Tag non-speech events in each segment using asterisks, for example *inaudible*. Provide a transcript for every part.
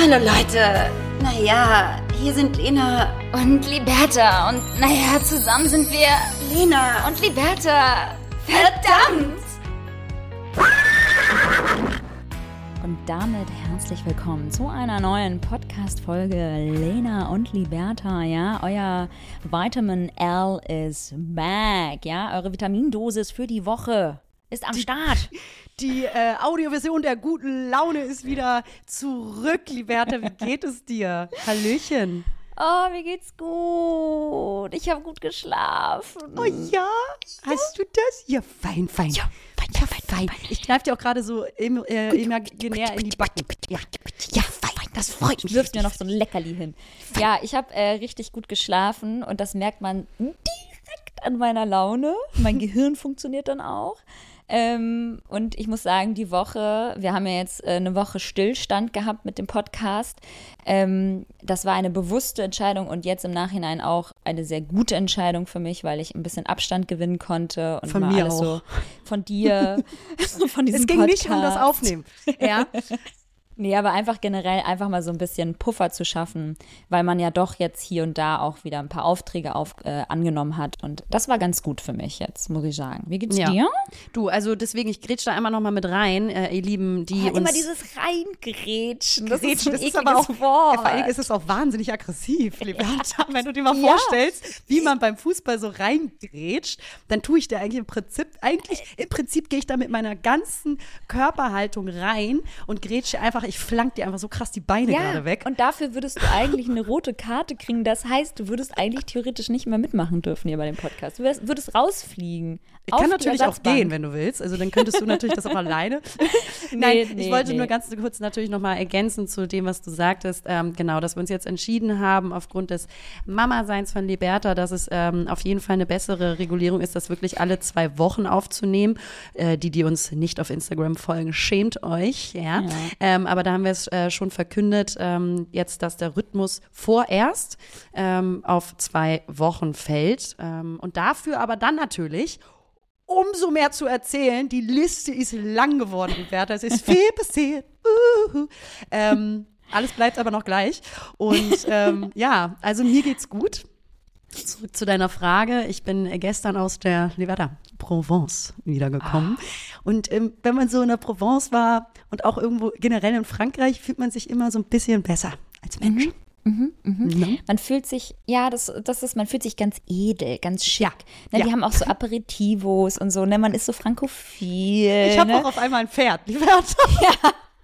Hallo Leute. Naja, hier sind Lena und Liberta. Und naja, zusammen sind wir Lena und Liberta. Verdammt! Und damit herzlich willkommen zu einer neuen Podcast-Folge Lena und Liberta. Ja, euer Vitamin L is back. Ja, eure Vitamindosis für die Woche ist am Start. *laughs* Die äh, Audioversion der guten Laune ist wieder zurück, Liberta. Wie geht es dir? Hallöchen. Oh, mir geht's gut. Ich habe gut geschlafen. Oh ja? Hast du das? Ja, fein, fein. Ja, fein, ja, fein, fein. Ich kneife dir auch gerade so im, äh, imaginär in die Backen. Ja, ja fein. Das freut mich. Du wirfst mir noch so ein Leckerli hin. Ja, ich habe äh, richtig gut geschlafen und das merkt man direkt an meiner Laune. Mein Gehirn funktioniert dann auch. Ähm, und ich muss sagen, die Woche, wir haben ja jetzt äh, eine Woche Stillstand gehabt mit dem Podcast. Ähm, das war eine bewusste Entscheidung und jetzt im Nachhinein auch eine sehr gute Entscheidung für mich, weil ich ein bisschen Abstand gewinnen konnte und von mal mir alles auch. so von dir, *laughs* von diesem Es ging Podcast. nicht um das Aufnehmen. Ja. *laughs* Nee, aber einfach generell einfach mal so ein bisschen Puffer zu schaffen, weil man ja doch jetzt hier und da auch wieder ein paar Aufträge auf, äh, angenommen hat. Und das war ganz gut für mich jetzt, muss ich sagen. Wie geht's Ja. dir? Du, also deswegen, ich grätsch da einmal noch mal mit rein, äh, ihr Lieben, die Ja, uns... immer dieses Reingrätschen. Das ist, ein ekliges aber auch, Wort. Ja, vor allem ist es auch wahnsinnig aggressiv, *laughs* Liberta. Wenn du dir mal Ja. vorstellst, wie man beim Fußball so reingrätscht, dann tue ich da eigentlich im Prinzip, eigentlich, im Prinzip gehe ich da mit meiner ganzen Körperhaltung rein und grätsche einfach, ich flank dir einfach so krass die Beine ja, gerade weg. und dafür würdest du eigentlich eine rote Karte kriegen. Das heißt, du würdest eigentlich theoretisch nicht mehr mitmachen dürfen hier bei dem Podcast. Du würdest, würdest rausfliegen. Ich kann natürlich auch gehen, wenn du willst. Also dann könntest du natürlich das auch *laughs* alleine. Nein, Nee, ich nee, wollte nee. nur ganz kurz natürlich nochmal ergänzen zu dem, was du sagtest. Ähm, genau, dass wir uns jetzt entschieden haben, aufgrund des Mama-Seins von Liberta, dass es ähm, auf jeden Fall eine bessere Regulierung ist, das wirklich alle zwei Wochen aufzunehmen. Äh, die, die uns nicht auf Instagram folgen, schämt euch. Ja. Ähm, aber da haben wir es äh, schon verkündet, ähm, jetzt, dass der Rhythmus vorerst ähm, auf zwei Wochen fällt. Ähm, und dafür aber dann natürlich umso mehr zu erzählen. Die Liste ist lang geworden, Bertha. Es ist viel passiert. Uhu. Ähm, alles bleibt aber noch gleich. Und ähm, ja, also mir geht's gut. Zurück zu deiner Frage. Ich bin gestern aus der Nevada, Provence, wiedergekommen. Und ähm, wenn man so in der Provence war und auch irgendwo generell in Frankreich, fühlt man sich immer so ein bisschen besser als Mensch. Ne? Man fühlt sich, ja, das, das ist, man fühlt sich ganz edel, ganz schick. Ja, Ne, Die ja. haben auch so *laughs* Aperitivos und so, ne? Man ist so frankophil. Ich habe ne? auch auf einmal ein Pferd, Liberta.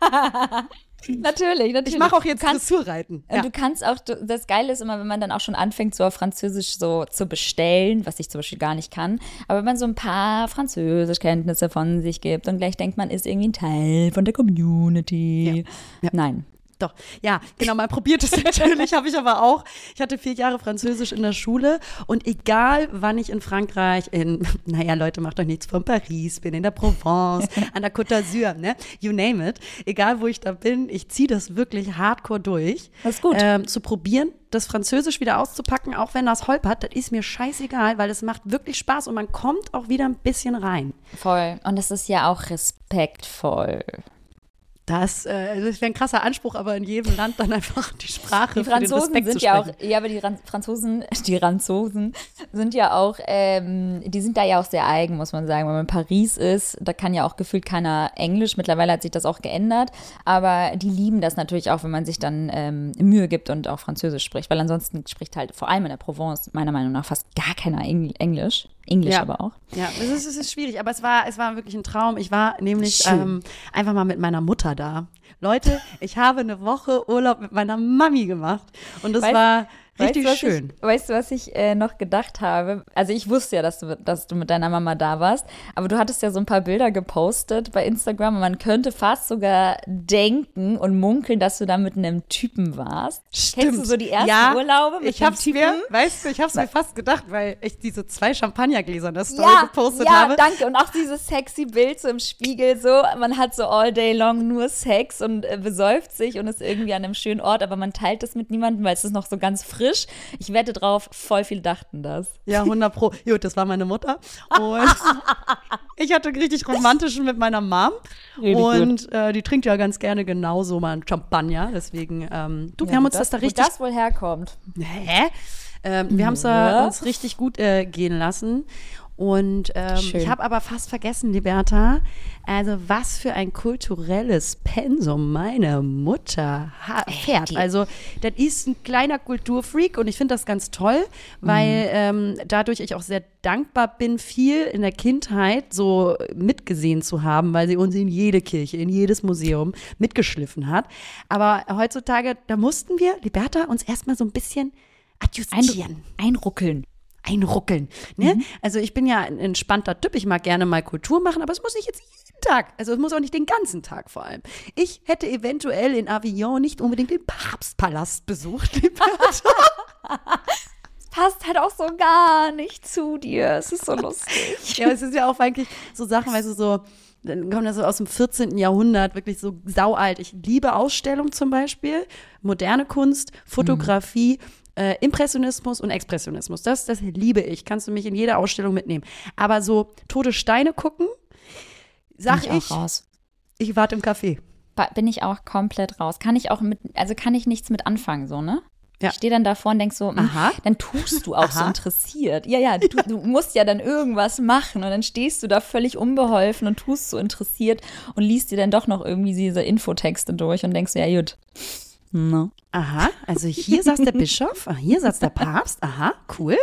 *laughs* *laughs* Natürlich, natürlich. Ich mache auch jetzt Dressurreiten. und du kannst auch, das Geile ist immer, wenn man dann auch schon anfängt, so auf Französisch so zu bestellen, was ich zum Beispiel gar nicht kann, aber wenn man so ein paar Französischkenntnisse von sich gibt und gleich denkt, man ist irgendwie ein Teil von der Community. Ja. Nein. Doch, ja, genau, man probiert es *laughs* natürlich, habe ich aber auch. Ich hatte vier Jahre Französisch in der Schule und egal, wann ich in Frankreich, in, *laughs* naja, Leute, macht euch nichts von Paris, bin in der Provence, *laughs* an der Côte d'Azur, ne, you name it, egal wo ich da bin, ich ziehe das wirklich hardcore durch. Das ist gut. Ähm, zu probieren, das Französisch wieder auszupacken, auch wenn das holpert, das ist mir scheißegal, weil es macht wirklich Spaß und man kommt auch wieder ein bisschen rein. Voll. Und es ist ja auch respektvoll. Das, äh, das wäre ein krasser Anspruch, aber in jedem Land dann einfach die Sprache Die Franzosen sind zu ja auch, ja, aber die Ran- Franzosen, *laughs* die Franzosen sind ja auch, ähm, die sind da ja auch sehr eigen, muss man sagen. Wenn man in Paris ist, da kann ja auch gefühlt keiner Englisch. Mittlerweile hat sich das auch geändert, aber die lieben das natürlich auch, wenn man sich dann ähm, Mühe gibt und auch Französisch spricht, weil ansonsten spricht halt vor allem in der Provence meiner Meinung nach fast gar keiner Engl Englisch. Englisch Ja. aber auch. Ja, es ist, es ist schwierig, aber es war, es war wirklich ein Traum. Ich war nämlich ähm, einfach mal mit meiner Mutter da. Leute, ich habe eine Woche Urlaub mit meiner Mami gemacht und das Weißt- war richtig weißt schön. Ich, weißt du, was ich äh, noch gedacht habe? Also ich wusste ja, dass du, dass du mit deiner Mama da warst, aber du hattest ja so ein paar Bilder gepostet bei Instagram und man könnte fast sogar denken und munkeln, dass du da mit einem Typen warst. Kennst du so die ersten ja, Urlaube mit ich hab's Typen? mir, weißt du, ich hab's mir fast gedacht, weil ich diese zwei Champagnergläser in der Story ja, gepostet ja, habe. danke. Und auch dieses sexy Bild so im Spiegel, so, man hat so all day long nur Sex und äh, besäuft sich und ist irgendwie an einem schönen Ort, aber man teilt es mit niemandem, weil es ist noch so ganz frisch frisch. Ich wette drauf, voll viel dachten das. Ja, 100 pro. Gut, das war meine Mutter. Und *laughs* ich hatte richtig romantischen mit meiner Mom. Richtig und äh, die trinkt ja ganz gerne genauso mal einen Champagner. Deswegen, ähm, du, wir haben uns das, da wo richtig. das wohl herkommt. Hä? Ähm, wir haben es da uns richtig gut äh, gehen lassen. Und ähm, ich habe aber fast vergessen, Liberta, also was für ein kulturelles Pensum meine Mutter fährt. Also das ist ein kleiner Kulturfreak und ich finde das ganz toll, weil ähm, dadurch ich auch sehr dankbar bin, viel in der Kindheit so mitgesehen zu haben, weil sie uns in jede Kirche, in jedes Museum mitgeschliffen hat. Aber heutzutage, da mussten wir, Liberta, uns erstmal so ein bisschen adjustieren Einruckeln. Einruckeln. Ne? Also ich bin ja ein entspannter Typ, ich mag gerne mal Kultur machen, aber es muss nicht jetzt jeden Tag, also es muss auch nicht den ganzen Tag vor allem. Ich hätte eventuell in Avignon nicht unbedingt den Papstpalast besucht. *laughs* *laughs* Passt halt auch so gar nicht zu dir. Es ist so *laughs* lustig. ja, es ist ja auch eigentlich so Sachen, weißt du, so, dann kommen das so aus dem 14. Jahrhundert, wirklich so saualt. Ich liebe Ausstellungen zum Beispiel, moderne Kunst, Fotografie, äh, Impressionismus und Expressionismus. Das, das liebe ich. Kannst du mich in jede Ausstellung mitnehmen. Aber so tote Steine gucken, sag ich, auch raus. ich warte im Café. Bin ich auch komplett raus. Kann ich auch mit, also kann ich nichts mit anfangen, so, ne? Ja. Ich stehe dann davor und denk so, hm, Aha. dann tust du auch so Aha. interessiert. Ja, ja, du, du musst ja dann irgendwas machen und dann stehst du da völlig unbeholfen und tust so interessiert und liest dir dann doch noch irgendwie diese Infotexte durch und denkst, so, ja, gut. No. Aha, also hier saß der Bischof, ah, hier saß der Papst. Aha, cool.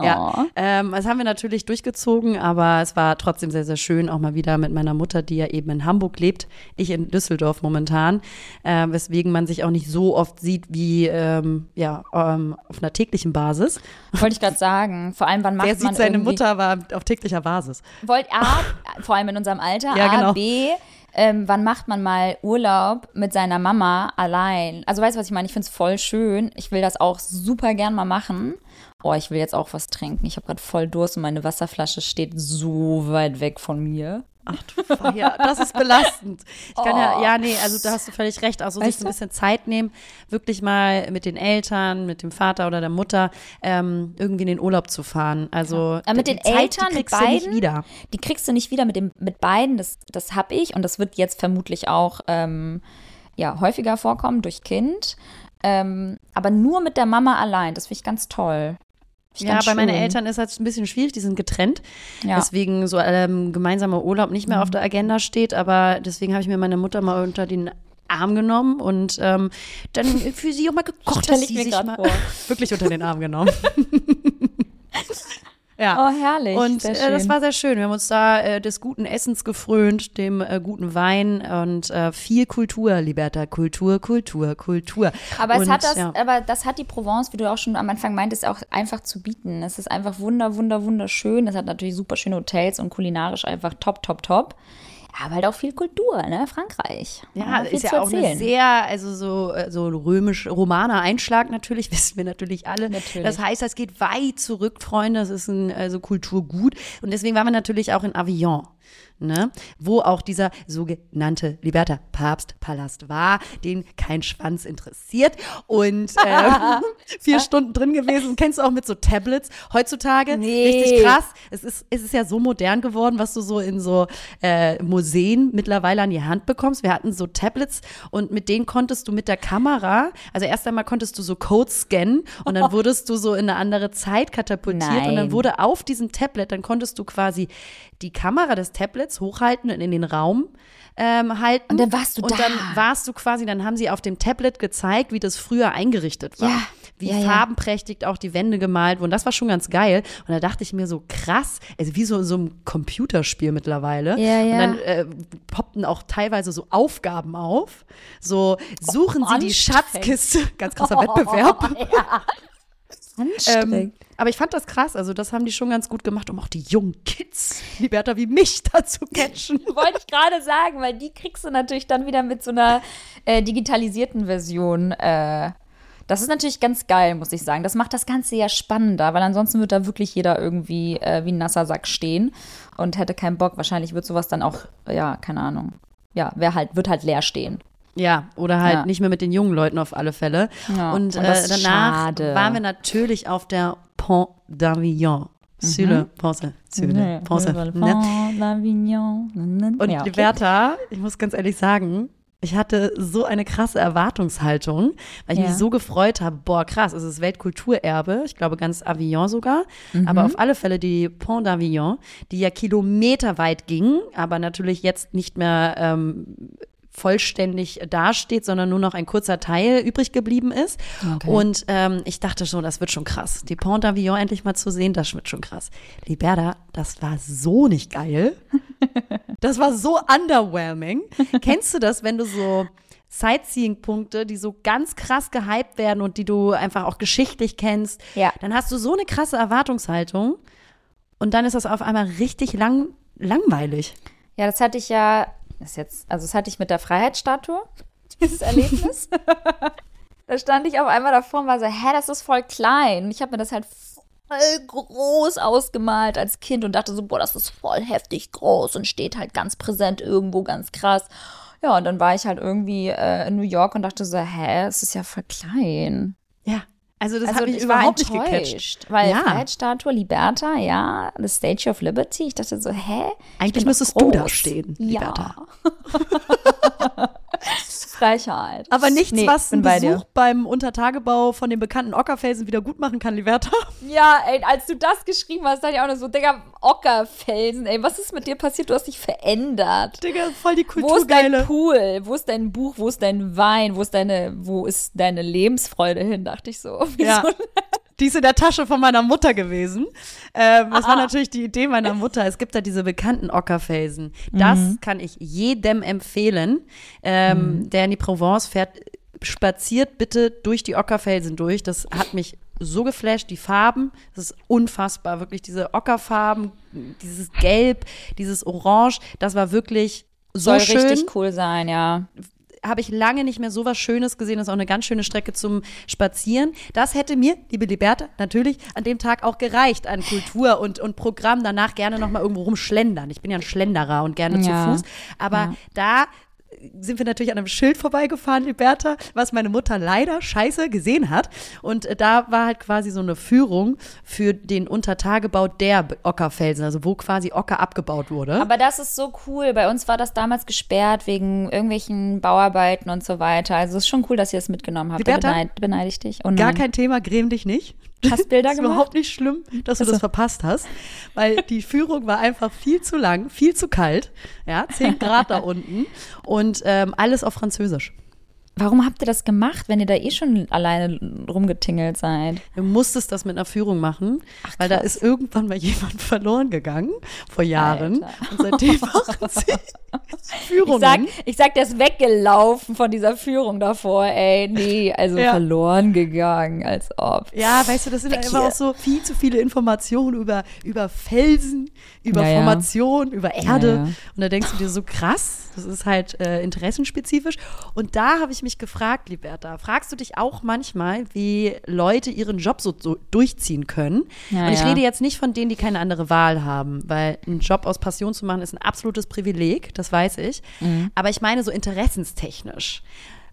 Ja, Oh. ähm, das haben wir natürlich durchgezogen, aber es war trotzdem sehr, sehr schön, auch mal wieder mit meiner Mutter, die ja eben in Hamburg lebt, ich in Düsseldorf momentan, äh, weswegen man sich auch nicht so oft sieht wie ähm, ja, ähm, auf einer täglichen Basis. Wollte ich gerade sagen. Vor allem, wann macht Wer man sieht seine irgendwie, Mutter aber auf täglicher Basis? Wollt A, vor allem in unserem Alter, Ja, A, genau. B, ähm, wann macht man mal Urlaub mit seiner Mama allein? Also weißt du, was ich meine? Ich finde es voll schön. Ich will das auch super gern mal machen. Oh, ich will jetzt auch was trinken. Ich habe gerade voll Durst und meine Wasserflasche steht so weit weg von mir. Ach du Feier, das ist belastend. Ich kann ja, Oh. ja, nee, also da hast du völlig recht. Also sich Weißt so ein bisschen Zeit nehmen, wirklich mal mit den Eltern, mit dem Vater oder der Mutter ähm, irgendwie in den Urlaub zu fahren. Also Aber mit die den Zeit, Eltern, die mit kriegst du nicht beiden? wieder. Die kriegst du nicht wieder mit, dem, mit beiden. Das, das habe ich und das wird jetzt vermutlich auch ähm, ja, häufiger vorkommen durch Kind. Ähm, aber nur mit der Mama allein. Das finde ich ganz toll. Ja, bei meinen. Eltern ist das ein bisschen schwierig, die sind getrennt. Ja. Deswegen so ähm, gemeinsamer Urlaub nicht mehr auf Mhm. der Agenda steht, aber deswegen habe ich mir meine Mutter mal unter den Arm genommen und ähm, dann für sie auch mal gekocht, dass ich sie sich mal vor. *laughs* wirklich unter den Arm genommen. *laughs* ja. Oh, herrlich. Und äh, das war sehr schön. Wir haben uns da äh, des guten Essens gefrönt, dem äh, guten Wein und äh, viel Kultur, Liberta. Kultur, Kultur, Kultur. Aber es und, hat das, ja. aber das hat die Provence, wie du auch schon am Anfang meintest, auch einfach zu bieten. Es ist einfach wunder, wunder, wunderschön. Es hat natürlich super schöne Hotels und kulinarisch einfach top, top, top. Aber halt auch viel Kultur, ne? Frankreich. Ja, viel ist ja auch eine sehr, also so, äh, so römisch, romaner Einschlag natürlich, *laughs* wissen wir natürlich alle. Natürlich. Das heißt, das geht weit zurück, Freunde, das ist ein also Kulturgut. Und deswegen waren wir natürlich auch in Avignon. Ne, wo auch dieser sogenannte Liberta Papstpalast war, den kein Schwanz interessiert und *laughs* ähm, vier Stunden drin gewesen. Kennst du auch mit so Tablets heutzutage? Nee. Richtig krass. Es ist, es ist ja so modern geworden, was du so in so äh, Museen mittlerweile an die Hand bekommst. Wir hatten so Tablets und mit denen konntest du mit der Kamera, also erst einmal konntest du so Codes scannen und dann *laughs* wurdest du so in eine andere Zeit katapultiert und dann Nein. wurde auf diesem Tablet, dann konntest du quasi die Kamera des Tablets hochhalten und in den Raum ähm, halten. Und dann warst du und da. dann warst du quasi, dann haben sie auf dem Tablet gezeigt, wie das früher eingerichtet war. Ja. Wie Ja, ja. farbenprächtig auch die Wände gemalt wurden. Das war schon ganz geil. Und da dachte ich mir so krass, also wie so in so einem Computerspiel mittlerweile. Ja, ja. Und dann äh, poppten auch teilweise so Aufgaben auf. So suchen Sie die anstrengend. Schatzkiste. Ganz krasser *laughs* Wettbewerb. Anstrengend. Ähm, aber ich fand das krass. Also das haben die schon ganz gut gemacht, um auch die jungen Kids, Liberta wie mich, *laughs* da zu catchen. *laughs* Wollte ich gerade sagen, weil die kriegst du natürlich dann wieder mit so einer äh, digitalisierten Version. Äh, das ist natürlich ganz geil, muss ich sagen. Das macht das Ganze ja spannender, weil ansonsten wird da wirklich jeder irgendwie äh, wie ein nasser Sack stehen und hätte keinen Bock. Wahrscheinlich wird sowas dann auch, ja, keine Ahnung. Ja, wer halt, wird halt leer stehen. Ja, oder halt Ja. nicht mehr mit den jungen Leuten auf alle Fälle. Ja, und und äh, danach schade. waren wir natürlich auf der Pont d'Avignon. Sur le Pont, sur le ne? Und ja, okay. Liberta, ich muss ganz ehrlich sagen, ich hatte so eine krasse Erwartungshaltung, weil ich Ja. mich so gefreut habe. Boah, krass, es ist Weltkulturerbe. Ich glaube, ganz Avignon sogar. Mhm. Aber auf alle Fälle die Pont d'Avignon, die ja kilometerweit ging, aber natürlich jetzt nicht mehr ähm, vollständig dasteht, sondern nur noch ein kurzer Teil übrig geblieben ist. Okay. Und ähm, ich dachte schon, das wird schon krass. Die Pont d'Avignon endlich mal zu sehen, das wird schon krass. Liberda, das war so nicht geil. *laughs* Das war so underwhelming. Kennst du das, wenn du so Sightseeing-Punkte, die so ganz krass gehypt werden und die du einfach auch geschichtlich kennst, Ja. dann hast du so eine krasse Erwartungshaltung und dann ist das auf einmal richtig lang, langweilig. Ja, das hatte ich ja, ist jetzt, also das hatte ich mit der Freiheitsstatue, dieses Erlebnis. *laughs* da stand ich auf einmal davor und war so, hä, das ist voll klein. Und ich habe mir das halt voll groß ausgemalt als Kind und dachte so, boah, das ist voll heftig groß und steht halt ganz präsent irgendwo, ganz krass. Ja, und dann war ich halt irgendwie äh, in New York und dachte so, hä, es ist ja voll klein. Ja. Also das also mich ich überhaupt nicht gecatcht. weil ja. Freiheitsstatue, Liberta, ja, the Statue of Liberty. Ich dachte so, hä? Ich Eigentlich müsstest du da stehen, ja. *laughs* *laughs* *laughs* Frechheit. Aber nichts, Nee, was ein bei Besuch dir. beim Untertagebau von dem bekannten Ockerfelsen wieder gut machen kann, Liberta. *laughs* Ja, ey, als du das geschrieben hast, dachte ich auch nur so, Digga, Ockerfelsen, ey, was ist mit dir passiert? Du hast dich verändert. Digga, voll die Wo ist dein. Pool? Wo ist dein Buch? Wo ist dein Wein? Wo ist deine, wo ist deine Lebensfreude hin? Dachte ich so. *laughs* Wieso? Ja. Die ist in der Tasche von meiner Mutter gewesen. Ähm, das war Ah. natürlich die Idee meiner Mutter. Es gibt da diese bekannten Ockerfelsen. Das Mhm. kann ich jedem empfehlen, ähm, der in die Provence fährt. Spaziert bitte durch die Ockerfelsen durch. Das hat mich so geflasht. Die Farben, das ist unfassbar. Wirklich diese Ockerfarben, dieses Gelb, dieses Orange, das war wirklich so Soll schön richtig cool sein, ja. Habe ich lange nicht mehr so was Schönes gesehen. Das ist auch eine ganz schöne Strecke zum Spazieren. Das hätte mir, liebe Liberta, natürlich an dem Tag auch gereicht an Kultur und, und Programm. Danach gerne noch mal irgendwo rumschlendern. Ich bin ja ein Schlenderer und gerne Ja. zu Fuß. Aber Ja. da sind wir natürlich an einem Schild vorbeigefahren, Liberta, was meine Mutter leider scheiße gesehen hat. Und äh, da war halt quasi so eine Führung für den Untertagebau der Ockerfelsen, also wo quasi Ocker abgebaut wurde. Aber das ist so cool. Bei uns war das damals gesperrt wegen irgendwelchen Bauarbeiten und so weiter. Also es ist schon cool, dass ihr es mitgenommen habt. Da Liberta? beneid, beneide ich dich. Oh Gar kein Thema, gräm dich nicht. Hast Bilder ist gemacht? überhaupt nicht schlimm, dass du das verpasst hast, weil die Führung war einfach viel zu lang, viel zu kalt, ja, 10 Grad da unten und ähm, alles auf Französisch. Warum habt ihr das gemacht, wenn ihr da eh schon alleine rumgetingelt seid? Du musstest das mit einer Führung machen, weil da ist irgendwann mal *laughs* jemand verloren gegangen vor Jahren Alter. und seitdem *laughs* machen sie Ich Führungen. sag, ich sag, der ist weggelaufen von dieser Führung davor, ey. Nee, also *laughs* Ja. verloren gegangen, als ob. ja, weißt du, das sind einfach auch so viel zu viele Informationen über, über Felsen, über Ja, ja. Formation, über Erde. Ja, ja. Und da denkst du dir so krass, das ist halt äh, interessenspezifisch. Und da habe ich mich gefragt, Liberta, fragst du dich auch manchmal, wie Leute ihren Job so, so durchziehen können? Ja, Und ich ja. rede jetzt nicht von denen, die keine andere Wahl haben, weil einen Job aus Passion zu machen ist ein absolutes Privileg, das weiß ich. Mhm. Aber ich meine so interessenstechnisch.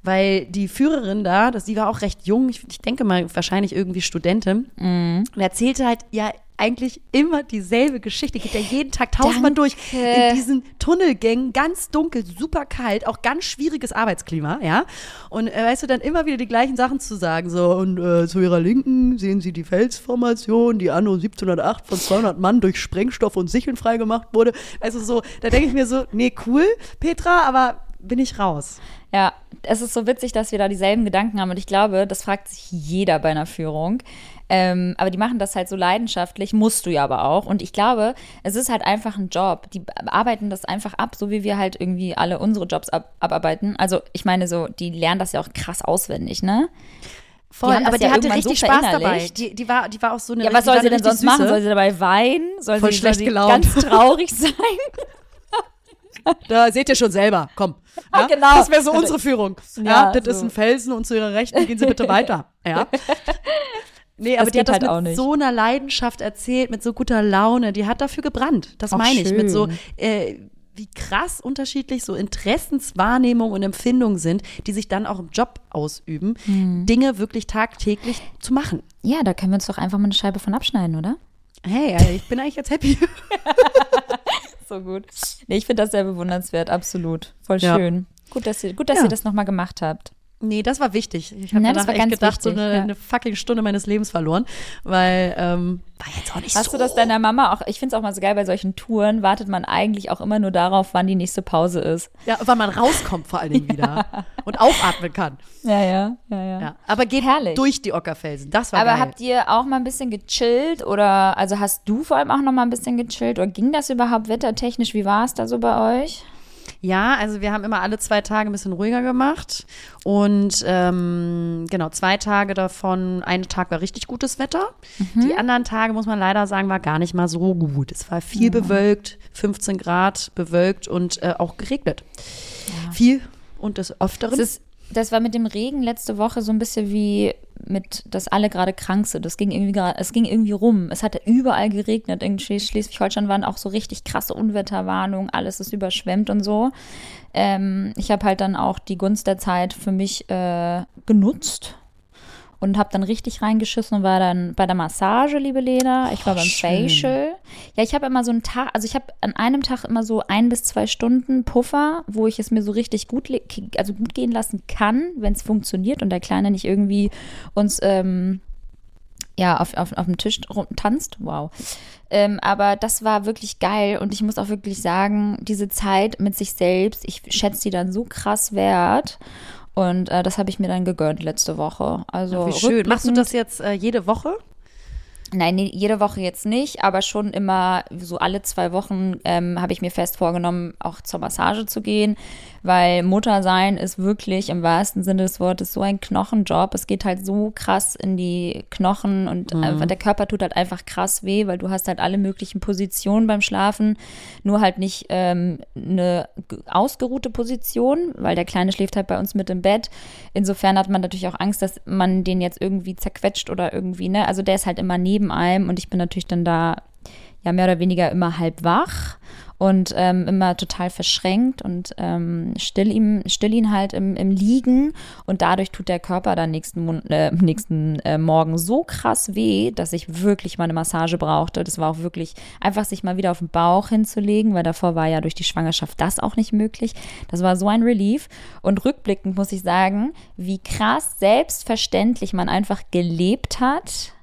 Weil die Führerin da, das, die war auch recht jung, ich, ich denke mal wahrscheinlich irgendwie Studentin, Mhm. und erzählte halt ja eigentlich immer dieselbe Geschichte, geht ja jeden Tag tausendmal durch in diesen Tunnelgängen, ganz dunkel, super kalt, auch ganz schwieriges Arbeitsklima, ja. Und äh, weißt du, dann immer wieder die gleichen Sachen zu sagen, so, und äh, zu ihrer Linken sehen Sie die Felsformation, die anno 1708 von 200 Mann durch Sprengstoff und Sicheln freigemacht wurde. Also so, da denke ich mir so, nee, cool, Petra, aber bin ich raus. Ja, es ist so witzig, dass wir da dieselben Gedanken haben und ich glaube, das fragt sich jeder bei einer Führung. Ähm, aber die machen das halt so leidenschaftlich, musst du ja aber auch. Und ich glaube, es ist halt einfach ein Job. Die arbeiten das einfach ab, so wie wir halt irgendwie alle unsere Jobs ab abarbeiten. Also ich meine so, die lernen das ja auch krass auswendig, ne? Voll, das aber die ja hatte irgendwann so richtig Spaß dabei. Die, die, war, die war auch so eine Ja, was die soll sie denn sonst richtig machen? süße. Soll sie dabei weinen? Soll Voll sie, schlecht soll sie gelaunt. ganz traurig *laughs* sein? Da seht ihr schon selber. Komm. Ja? genau. Das wäre so unsere Führung. Ja, Ja, das so. ist ein Felsen und zu ihrer Rechten gehen Sie bitte *laughs* weiter. Ja. Nee, aber Das die hat das halt auch mit nicht. so einer Leidenschaft erzählt, mit so guter Laune. Die hat dafür gebrannt. Das meine ich. Mit so äh, wie krass unterschiedlich so Interessenswahrnehmung und Empfindungen sind, die sich dann auch im Job ausüben, Hm. Dinge wirklich tagtäglich zu machen. Ja, da können wir uns doch einfach mal eine Scheibe von abschneiden, oder? Hey, ey, ich bin eigentlich jetzt happy. *laughs* So gut. Nee, ich finde das sehr bewundernswert, absolut. Voll Ja. schön. Gut, dass ihr, gut, dass Ja. ihr das nochmal gemacht habt. Nee, das war wichtig. Ich habe Ja, das danach echt gedacht, so wichtig, eine, ja. eine fucking Stunde meines Lebens verloren, weil ähm, war jetzt auch nicht Hast so. du das deiner Mama auch? Ich finde es auch mal so geil, bei solchen Touren wartet man eigentlich auch immer nur darauf, wann die nächste Pause ist. Ja, wann man rauskommt vor allen Dingen *laughs* wieder und aufatmen kann. Ja, ja, ja, ja. Ja, aber geht Herrlich. durch die Ockerfelsen. Das war Aber geil. habt ihr auch mal ein bisschen gechillt oder also hast du vor allem auch noch mal ein bisschen gechillt oder ging das überhaupt wettertechnisch? Wie war es da so bei euch? Ja, also wir haben immer alle zwei Tage ein bisschen ruhiger gemacht. Und ähm, genau, zwei Tage davon, ein Tag war richtig gutes Wetter. Mhm. Die anderen Tage, muss man leider sagen, war gar nicht mal so gut. Es war viel bewölkt, 15 Grad bewölkt und äh, auch geregnet. Viel und des Öfteren. Das, ist, das war mit dem Regen letzte Woche so ein bisschen wie mit, dass alle gerade krank sind. Das ging irgendwie gerade, es ging irgendwie rum. Es hatte überall geregnet. In Schles- Schleswig-Holstein waren auch so richtig krasse Unwetterwarnungen, alles ist überschwemmt und so. Ähm, ich habe halt dann auch die Gunst der Zeit für mich äh, genutzt und habe dann richtig reingeschissen und war dann bei der Massage, liebe Lena. Ich war beim schön. Facial. Ja, ich habe immer so einen Tag, also ich habe an einem Tag immer so ein bis zwei Stunden Puffer, wo ich es mir so richtig gut, also gut gehen lassen kann, wenn es funktioniert und der Kleine nicht irgendwie uns ähm, ja, auf, auf, auf dem Tisch rum, tanzt. Wow. Ähm, aber das war wirklich geil und ich muss auch wirklich sagen, diese Zeit mit sich selbst, ich schätze die dann so krass wert. Und äh, das habe ich mir dann gegönnt letzte Woche. Also Wie schön. Machst du das jetzt äh, jede Woche? Nein, nee, jede Woche jetzt nicht, aber schon immer so alle zwei Wochen ähm, habe ich mir fest vorgenommen, auch zur Massage zu gehen, weil Muttersein ist wirklich im wahrsten Sinne des Wortes so ein Knochenjob. Es geht halt so krass in die Knochen und einfach, der Körper tut halt einfach krass weh, weil du hast halt alle möglichen Positionen beim Schlafen, nur halt nicht ähm, eine ausgeruhte Position, weil der Kleine schläft halt bei uns mit im Bett. Insofern hat man natürlich auch Angst, dass man den jetzt irgendwie zerquetscht oder irgendwie, ne? Also der ist halt immer neben einem und ich bin natürlich dann da ja mehr oder weniger immer halb wach und ähm, immer total verschränkt und ähm, still, ihm, still ihn halt im, im Liegen und dadurch tut der Körper dann nächsten, äh, nächsten äh, Morgen so krass weh, dass ich wirklich mal eine Massage brauchte. Das war auch wirklich einfach sich mal wieder auf den Bauch hinzulegen, weil davor war ja durch die Schwangerschaft das auch nicht möglich. Das war so ein Relief und rückblickend muss ich sagen, wie krass selbstverständlich man einfach gelebt hat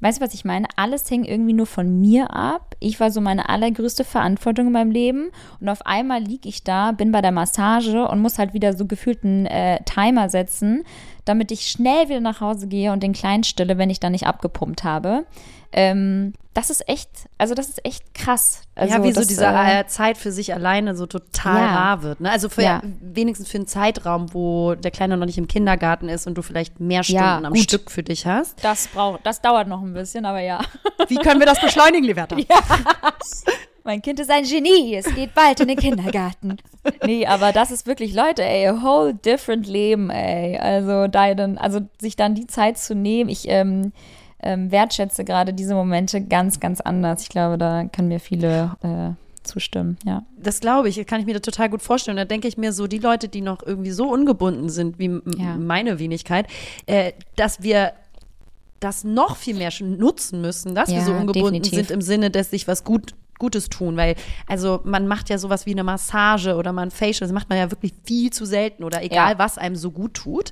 Weißt du, was ich meine? Alles hing irgendwie nur von mir ab. Ich war so meine allergrößte Verantwortung in meinem Leben. Und auf einmal liege ich da, bin bei der Massage und muss halt wieder so gefühlt einen äh, Timer setzen, damit ich schnell wieder nach Hause gehe und den Kleinen stille, wenn ich dann nicht abgepumpt habe. Ähm, das ist echt, also das ist echt krass. Also ja, wie so diese äh, äh, Zeit für sich alleine so total Ja. rar wird. Ne? Also für, Ja. wenigstens für einen Zeitraum, wo der Kleine noch nicht im Kindergarten ist und du vielleicht mehr Stunden Ja, am gut. Stück für dich hast. das braucht, das dauert noch ein bisschen, aber ja. Wie können wir das beschleunigen, Liberta? *laughs* Mein Kind ist ein Genie, es geht bald in den Kindergarten. Nee, aber das ist wirklich, Leute, ey, a whole different Leben, ey. Also, dann, also sich dann die Zeit zu nehmen, ich ähm, ähm, wertschätze gerade diese Momente ganz, ganz anders. Ich glaube, da können mir viele äh, zustimmen, ja. Das glaube ich, kann ich mir da total gut vorstellen. Da denke ich mir so, die Leute, die noch irgendwie so ungebunden sind wie Ja. meine Wenigkeit, äh, dass wir das noch viel mehr nutzen müssen, dass wir Ja, so ungebunden definitiv. sind im Sinne, dass sich was gut Gutes tun, weil also man macht ja sowas wie eine Massage oder mal ein Facial, das macht man ja wirklich viel zu selten oder egal Ja. was einem so gut tut,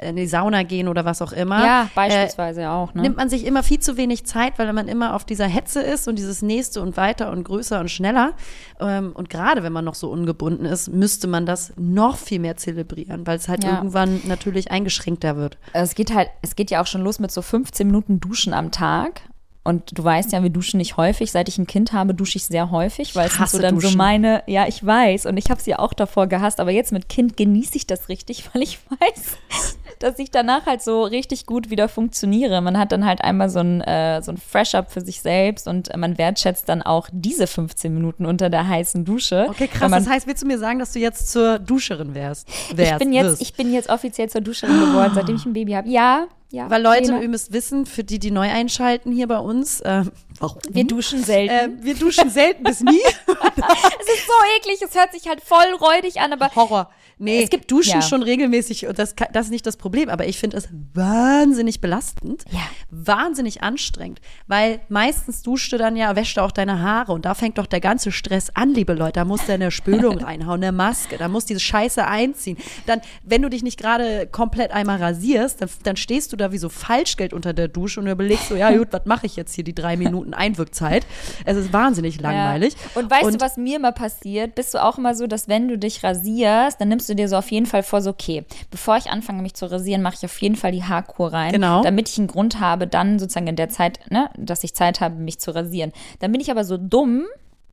in die Sauna gehen oder was auch immer. Ja, Äh, beispielsweise auch, ne? nimmt man sich immer viel zu wenig Zeit, weil man immer auf dieser Hetze ist und dieses nächste und weiter und größer und schneller. Ähm, Und gerade wenn man noch so ungebunden ist, müsste man das noch viel mehr zelebrieren, weil es halt Ja. irgendwann natürlich eingeschränkter wird. Es geht halt, es geht ja auch schon los mit so 15 Minuten Duschen am Tag. Und du weißt ja, wir duschen nicht häufig. Seit ich ein Kind habe, dusche ich sehr häufig, weil es so dann so Duschen. meine, ja, ich weiß. Und ich habe sie auch davor gehasst, aber jetzt mit Kind genieße ich das richtig, *laughs* weil ich weiß, dass ich danach halt so richtig gut wieder funktioniere. Man hat dann halt einmal so ein, äh, so ein Fresh-Up für sich selbst und man wertschätzt dann auch diese 15 Minuten unter der heißen Dusche. Okay, krass. Man, Das heißt, willst du mir sagen, dass du jetzt zur Duscherin wärst? ich wärst bin jetzt, wirst? ich bin jetzt offiziell zur Duscherin geworden, seitdem ich ein Baby habe. Ja, ja. Weil Leute, Lena, ihr müsst wissen, für die, die neu einschalten hier bei uns, äh, warum? wir duschen selten. äh, wir duschen selten bis nie. *laughs* es ist so eklig, es hört sich halt voll räudig an, aber Horror. Nee, Es gibt- Duschen ja. schon regelmäßig und das, das ist nicht das Problem, aber ich finde es wahnsinnig belastend, Ja. wahnsinnig anstrengend, weil meistens duschst du dann ja, wäschst du auch deine Haare und da fängt doch der ganze Stress an, liebe Leute. Da musst du eine Spülung *laughs* reinhauen, eine Maske, da musst du diese Scheiße einziehen. Dann, wenn du dich nicht gerade komplett einmal rasierst, dann, dann stehst du da wie so Falschgeld unter der Dusche und überlegst so, ja gut, was mache ich jetzt hier, die drei Minuten Einwirkzeit. Es ist wahnsinnig langweilig. Ja. Und weißt du, was mir immer passiert? Bist du auch immer so, dass wenn du dich rasierst, dann nimmst du dir so auf jeden Fall vor, so okay, bevor ich anfange, mich zu rasieren, mache ich auf jeden Fall die Haarkur rein, Genau. damit ich einen Grund habe, dann sozusagen in der Zeit, ne, dass ich Zeit habe, mich zu rasieren. Dann bin ich aber so dumm,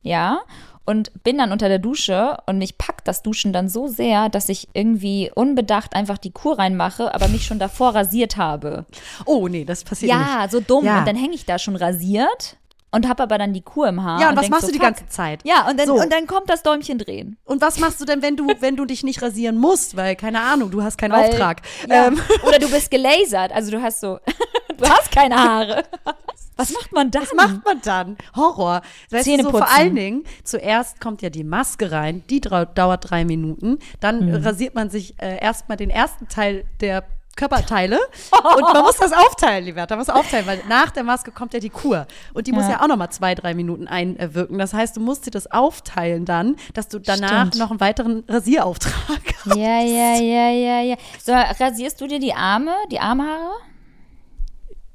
ja, und bin dann unter der Dusche und mich packt das Duschen dann so sehr, dass ich irgendwie unbedacht einfach die Kur reinmache, aber mich schon davor rasiert habe. Oh nee, das passiert nicht. Ja, so dumm. Ja. Und dann hänge ich da schon rasiert und habe aber dann die Kur im Haar. Ja, und was denk machst so, du die fuck. ganze Zeit? Ja, und dann, So. und dann kommt das Däumchen drehen. Und was machst du denn, wenn du, *laughs* wenn du dich nicht rasieren musst? Weil, keine Ahnung, du hast keinen Weil- Auftrag. Ja. Ähm, Oder du bist gelasert, also du hast so, *laughs* du hast keine Haare. *laughs* Was macht man dann? was macht man dann? Horror. Weißt Zähne du, so vor allen Dingen, zuerst kommt ja die Maske rein, die dauert drei Minuten. Dann Mhm. rasiert man sich äh, erstmal den ersten Teil der Körperteile *laughs* und man muss das aufteilen, Liberta, man muss aufteilen, weil nach der Maske kommt ja die Kur und die muss Ja. ja auch nochmal zwei, drei Minuten einwirken. Das heißt, du musst dir das aufteilen dann, dass du danach Stimmt. noch einen weiteren Rasierauftrag *laughs* hast. Ja, ja, ja, ja, ja. So, rasierst du dir die Arme, die Armhaare?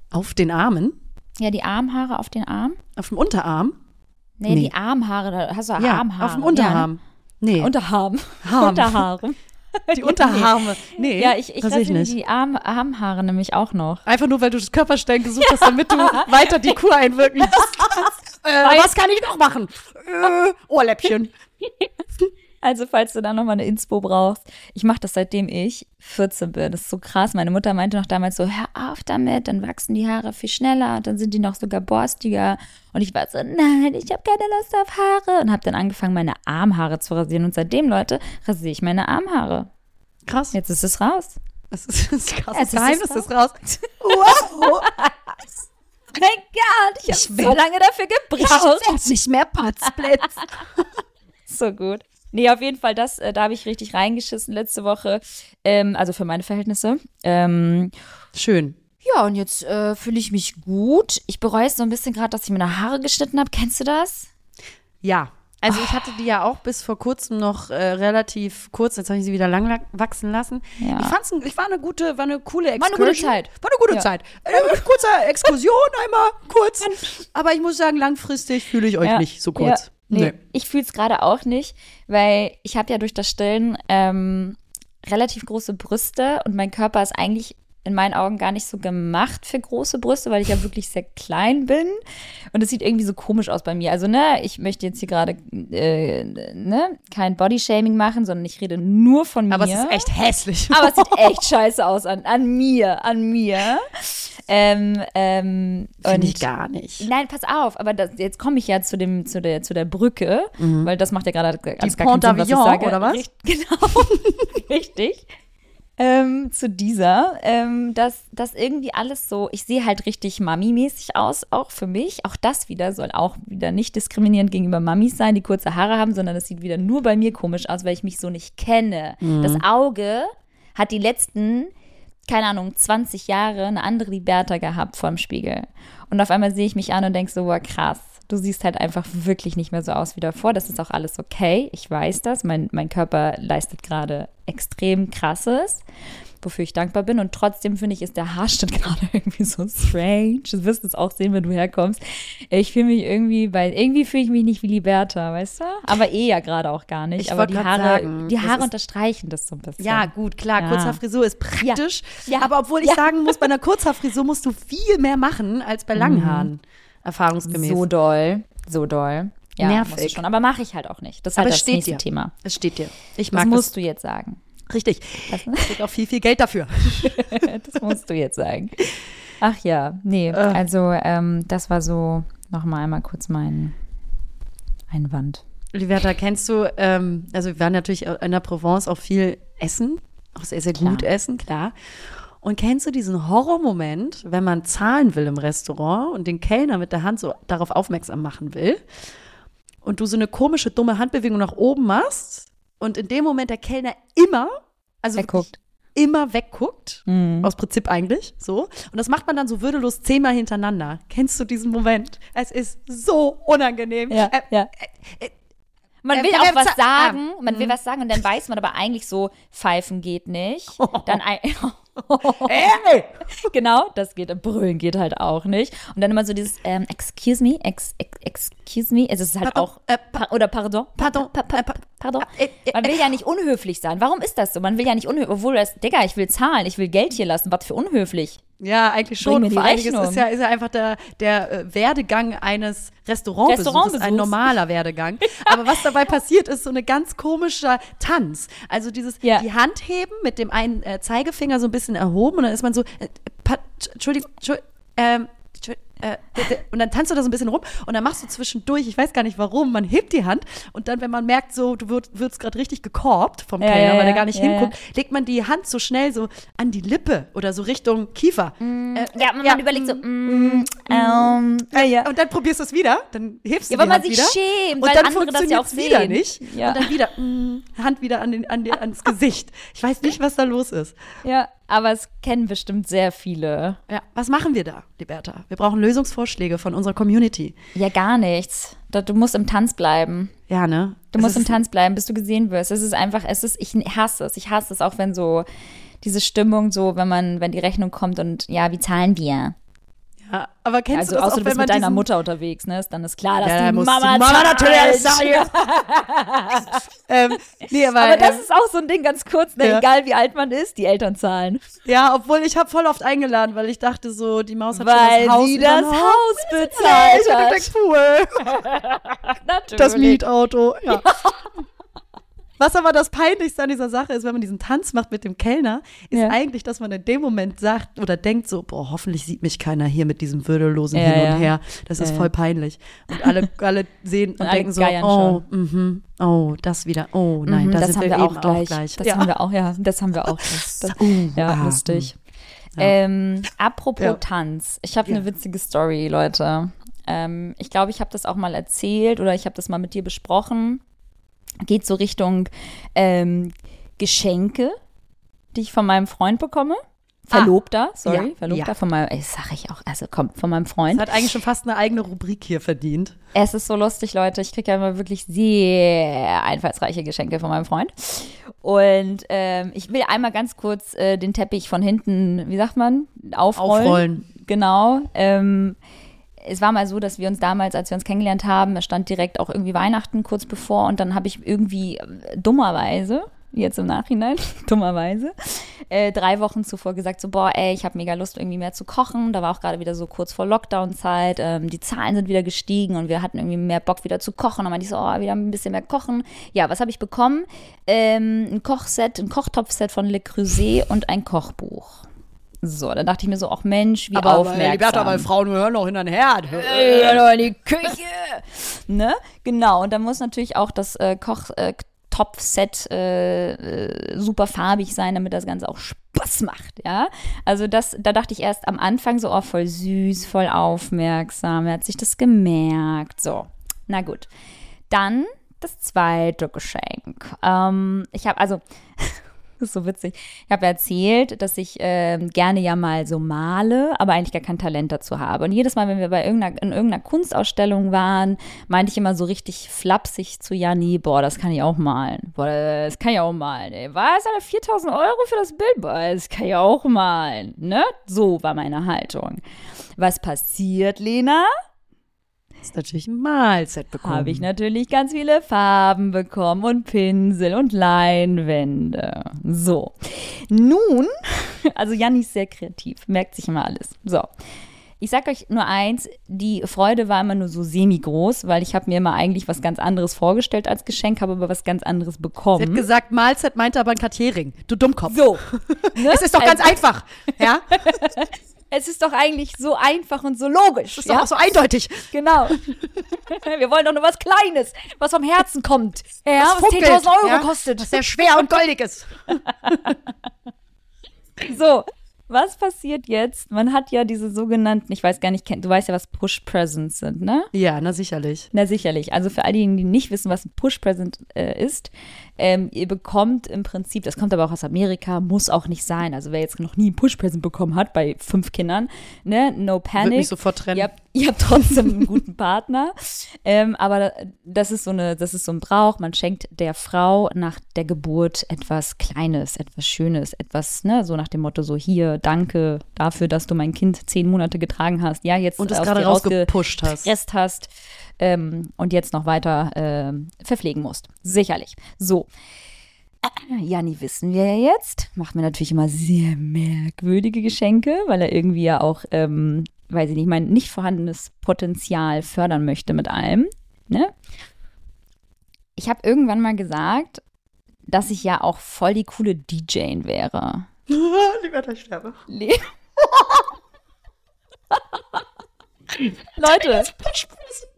Auf den Armen, Ja, die Armhaare auf den Arm? auf dem Unterarm. Nee, Nee. die Armhaare, da hast du Ja, Armhaare. auf dem Unterarm. Nee, Ja, ne? Unterarm. Arm. *laughs* Unterhaare. die *laughs* Unterarme. Nee, Ja, ich, ich rasier rasiere die Arm, Armhaare nämlich auch noch. Einfach nur, weil du das Körperstellen gesucht hast, damit du *laughs* weiter die Kur einwirken lässt. äh, was kann ich noch machen? Äh, Ohrläppchen. Also, falls du da nochmal eine Inspo brauchst, ich mache das seitdem ich 14 bin. Das ist so krass. Meine Mutter meinte noch damals so, hör auf damit, dann wachsen die Haare viel schneller und dann sind die noch sogar borstiger. Und ich war so, nein, ich habe keine Lust auf Haare. Und habe dann angefangen, meine Armhaare zu rasieren. Und seitdem, Leute, rasiere ich meine Armhaare. Krass. Jetzt ist es raus. Das ist das krasse Jetzt ist Geheimnis, es ist raus. *laughs* Wow. Mein Gott, ich habe so lange dafür gebraucht. nicht mehr Potzblitz. *laughs* So gut. Nee, auf jeden Fall, das, äh, da habe ich richtig reingeschissen letzte Woche. Ähm, also für meine Verhältnisse. Ähm, Schön. ja, und jetzt äh, fühle ich mich gut. Ich bereue es so ein bisschen gerade, dass ich meine Haare geschnitten habe. Kennst du das? Ja. Also ich hatte die ja auch bis vor kurzem noch äh, relativ kurz, jetzt habe ich sie wieder lang la- wachsen lassen. Ja. Ich fand's, ich war eine gute, war eine coole War eine Excursion. gute Zeit. War eine gute Ja. Zeit. Äh, kurzer Exkursion einmal, kurz. Aber ich muss sagen, langfristig fühle ich euch Ja. nicht so kurz. Ja. Nee, ich fühle es gerade auch nicht, weil ich habe ja durch das Stillen ähm, relativ große Brüste und mein Körper ist eigentlich in meinen Augen gar nicht so gemacht für große Brüste, weil ich ja wirklich sehr klein bin. Und es sieht irgendwie so komisch aus bei mir. Also, ne, ich möchte jetzt hier gerade äh, ne, kein Bodyshaming machen, sondern ich rede nur von mir. Aber es ist echt hässlich. Aber es sieht *laughs* echt scheiße aus an, an mir, an mir. Ähm, ähm, Finde ich gar nicht. Nein, pass auf, aber das, jetzt komme ich ja zu, dem, zu, der, zu der Brücke, weil das macht ja gerade alles gar Pont keinen Sinn, was ich sage. oder was? Richt, *laughs* genau, *laughs* richtig. Ähm, zu dieser, ähm, dass das irgendwie alles so, ich sehe halt richtig Mami-mäßig aus, auch für mich. Auch das wieder soll auch wieder nicht diskriminierend gegenüber Mamis sein, die kurze Haare haben, sondern das sieht wieder nur bei mir komisch aus, weil ich mich so nicht kenne. Das Auge hat die letzten keine Ahnung, 20 Jahre eine andere Liberta gehabt vorm Spiegel. Und auf einmal sehe ich mich an und denke so, wow, krass. Du siehst halt einfach wirklich nicht mehr so aus wie davor. Das ist auch alles okay. Ich weiß das. Mein, mein Körper leistet gerade extrem krasses, wofür ich dankbar bin. Und trotzdem finde ich, ist der Haarschnitt *laughs* gerade irgendwie so strange. Du wirst es auch sehen, wenn du herkommst. Ich fühle mich irgendwie bei, irgendwie fühle ich mich nicht wie Liberta, weißt du? Aber eh ja gerade auch gar nicht. Ich Aber die Haare, sagen, die Haare unterstreichen das so ein bisschen. Ja, gut, klar, Ja. Kurzhaarfrisur ist praktisch. Ja. Ja. Aber obwohl ich sagen muss, bei einer Kurzhaarfrisur musst du viel mehr machen als bei langen Haaren. Erfahrungsgemäß. So doll, so doll. Ja, Nervig. schon. Aber mache ich halt auch nicht. Das ist Aber halt das steht nächste dir. Thema. Es steht dir. Ich Das mag musst das. du jetzt sagen. Richtig. Es gibt auch viel, viel Geld dafür. *laughs* *laughs* das musst du jetzt sagen. Ach ja, nee, Äh. also ähm, das war so nochmal einmal kurz mein Einwand. Liberta, kennst du, ähm, also wir waren natürlich in der Provence auch viel essen, auch sehr, sehr Klar. gut essen, klar. Und kennst du diesen Horrormoment, wenn man zahlen will im Restaurant und den Kellner mit der Hand so darauf aufmerksam machen will und du so eine komische, dumme Handbewegung nach oben machst und in dem Moment der Kellner immer, also Wegguckt. immer wegguckt, aus Prinzip eigentlich, so. Und das macht man dann so würdelos zehnmal hintereinander. Kennst du diesen Moment? Es ist so unangenehm. Ja, Äh, ja. Man äh, will äh, auch äh, was sagen, man will was sagen und dann weiß man aber eigentlich so, pfeifen geht nicht. *laughs* Dann *laughs* ein Ey! genau, das geht, brüllen geht halt auch nicht. Und dann immer so dieses, ähm, excuse me, ex, ex, excuse me, es ist halt Pardon, auch, äh, pa oder pardon, Pardon, pa, pa, äh, pa, pa- pardon. äh, äh, Man will ja nicht unhöflich sein. Warum ist das so? Man will ja nicht unhöflich, obwohl das, Digga, ich will zahlen, ich will Geld hier lassen, was für unhöflich. Ja, eigentlich schon. Vor allen Dingen ist ja, ist ja einfach der, der Werdegang eines Restaurantbesuchs, Restaurantbesuchs. ein normaler Werdegang. *laughs* Aber was dabei passiert, ist so eine ganz komischer Tanz. Also dieses, Ja. die Hand heben mit dem einen äh, Zeigefinger so ein bisschen erhoben und dann ist man so, äh, pa- Entschuldigung, Entschuldigung, ähm, Entschuldigung, äh, und dann tanzt du da so ein bisschen rum und dann machst du zwischendurch, ich weiß gar nicht warum, man hebt die Hand und dann, wenn man merkt, so, du wirst, wirst gerade richtig gekorbt vom Kellner, ja, weil ja, der gar nicht hinguckt, legt man die Hand so schnell so an die Lippe oder so Richtung Kiefer. Äh, Ja, man ja. überlegt so, mm, ähm, ja, ja. Und dann probierst du es wieder, dann hebst du Ja, weil die man Hand sich wieder. schämt, und weil dann andere das ja wieder sehen. nicht. Und dann wieder mm, Hand wieder an den, an den, ans Gesicht. Ich weiß nicht, was da los ist. ja, aber es kennen bestimmt sehr viele. Ja, was machen wir da, Liberta? Wir brauchen Lösungsvorschläge von unserer Community. Ja, gar nichts. Du musst im Tanz bleiben. Ja, ne? Du Es musst im Tanz bleiben, bis du gesehen wirst. Es ist einfach, es ist, ich hasse es. Ich hasse es auch, wenn so diese Stimmung so, wenn man, wenn die Rechnung kommt und ja, wie zahlen wir? Ja, aber kennst Also du das außer auch, du wenn bist mit deiner Mutter unterwegs, ne? Dann ist klar, dass Ja, die Mama, die Mama natürlich alles sagen. *laughs* ähm, nee, aber, Aber das ähm, ist auch so ein Ding ganz kurz, ne? Ja. egal wie alt man ist, die Eltern zahlen. ja, obwohl ich habe voll oft eingeladen, weil ich dachte so, die Maus hat Weil schon das Haus sie das. Haus Ja, bezahlt ich hat. den Pool. *laughs* *laughs* Natürlich. Das Mietauto, ja. Was aber das Peinlichste an dieser Sache ist, wenn man diesen Tanz macht mit dem Kellner, ist Ja. eigentlich, dass man in dem Moment sagt oder denkt so, boah, hoffentlich sieht mich keiner hier mit diesem würdelosen Ja, Hin und Her. Das ist voll peinlich. Und alle, *laughs* alle sehen und, alle denken so, oh, mhm, oh, das wieder, oh, nein, Mhm, da das sind haben wir, wir eben auch gleich. auch gleich. Das haben wir auch, ja, das haben wir auch. *laughs* Das, das, Uh, ja, ah, lustig. Ja. Ähm, apropos. Tanz. Ich habe eine witzige Story, Leute. Ähm, ich glaube, ich habe das auch mal erzählt oder ich habe das mal mit dir besprochen. Geht so Richtung ähm, Geschenke, die ich von meinem Freund bekomme. Verlobter, sorry, Ah. Ja, Verlobter ja. von meinem, ey, das sag ich auch, also komm, von meinem Das Freund. hat eigentlich schon fast eine eigene Rubrik hier verdient. Es ist so lustig, Leute. Ich kriege ja immer wirklich sehr einfallsreiche Geschenke von meinem Freund. Und ähm, ich will einmal ganz kurz äh, den Teppich von hinten, wie sagt man, aufrollen. Aufrollen. Genau. Ähm, es war mal so, dass wir uns damals, als wir uns kennengelernt haben, es stand direkt auch irgendwie Weihnachten kurz bevor und dann habe ich irgendwie äh, dummerweise, jetzt im Nachhinein, *laughs* dummerweise, äh, drei Wochen zuvor gesagt, so, boah, ey, ich habe mega Lust, irgendwie mehr zu kochen. Da war auch gerade wieder so kurz vor Lockdown-Zeit. Ähm, die Zahlen sind wieder gestiegen und wir hatten irgendwie mehr Bock, wieder zu kochen. Und meinte ich so, oh, wieder ein bisschen mehr kochen. Ja, was habe ich bekommen? Ähm, ein Kochset, ein Kochtopfset von Le Creuset und ein Kochbuch. So, dann dachte ich mir so, ach Mensch, wie aufmerksam. Frauen gehören noch in den Herd. Ey, hallo in die Küche. *laughs* ne? Genau, und dann muss natürlich auch das äh, Koch äh, Topfset äh, äh, super farbig sein, damit das Ganze auch Spaß macht, ja. Also das, da dachte ich erst am Anfang so, oh, voll süß, voll aufmerksam, er hat sich das gemerkt, so. Na gut. Dann das zweite Geschenk. Ähm, ich habe also *laughs* Das ist so witzig. Ich habe erzählt, dass ich ähm, gerne ja mal so male, aber eigentlich gar kein Talent dazu habe. Und jedes Mal, wenn wir bei irgendeiner, in irgendeiner Kunstausstellung waren, meinte ich immer so richtig flapsig zu Janni, boah, das kann ich auch malen. Boah, das kann ich auch malen. Ey. Was, Alter, 4000 Euro für das Bild? Boah, das kann ich auch malen. Ne? So war meine Haltung. Was passiert, Lena? Ist natürlich ein Mahlset bekommen. habe ich natürlich ganz viele Farben bekommen und Pinsel und Leinwände. So. Nun, *laughs* also Janni ist sehr kreativ, merkt sich immer alles. So. Ich sag euch nur eins, die Freude war immer nur so semi-groß, weil ich habe mir immer eigentlich was ganz anderes vorgestellt als Geschenk, habe aber was ganz anderes Sie bekommen. hat gesagt, Mahlzeit meinte aber ein Kartierring. Du Dummkopf. so. *laughs* Ne? Es ist doch ganz Also, einfach. Ja? *laughs* Es ist doch eigentlich so einfach und so logisch. Das ist ja? doch auch so eindeutig. Genau. *laughs* Wir wollen doch nur was Kleines, was vom Herzen kommt. Ja, was, funkelt, 10.000 Euro ja? kostet. Was sehr schwer und goldig ist. *laughs* So. was passiert jetzt? Man hat ja diese sogenannten, ich weiß gar nicht, du weißt ja, was Push-Presents sind, ne? Ja, na sicherlich. Na sicherlich. Also für all diejenigen, die nicht wissen, was ein Push-Present äh, ist, ähm, ihr bekommt im Prinzip, das kommt aber auch aus Amerika, muss auch nicht sein. Also wer jetzt noch nie ein Push-Present bekommen hat bei fünf Kindern, ne, no panic. Würde mich sofort trennen. Ihr habt, ihr habt trotzdem einen guten Partner. Ähm, aber das ist so eine, das ist so ein Brauch. Man schenkt der Frau nach der Geburt etwas Kleines, etwas Schönes, etwas, ne, so nach dem Motto so hier, danke dafür, dass du mein Kind zehn Monate getragen hast. Ja, jetzt und es gerade rausgepusht hast. hast ähm, und jetzt noch weiter äh, verpflegen musst. Sicherlich. So. Janni wissen wir ja jetzt. Macht mir natürlich immer sehr merkwürdige Geschenke, weil er irgendwie ja auch, ähm, weiß ich nicht, mein nicht vorhandenes Potenzial fördern möchte mit allem. Ne? Ich habe irgendwann mal gesagt, dass ich ja auch voll die coole DJ wäre. Lieber ich sterbe. Le Leute,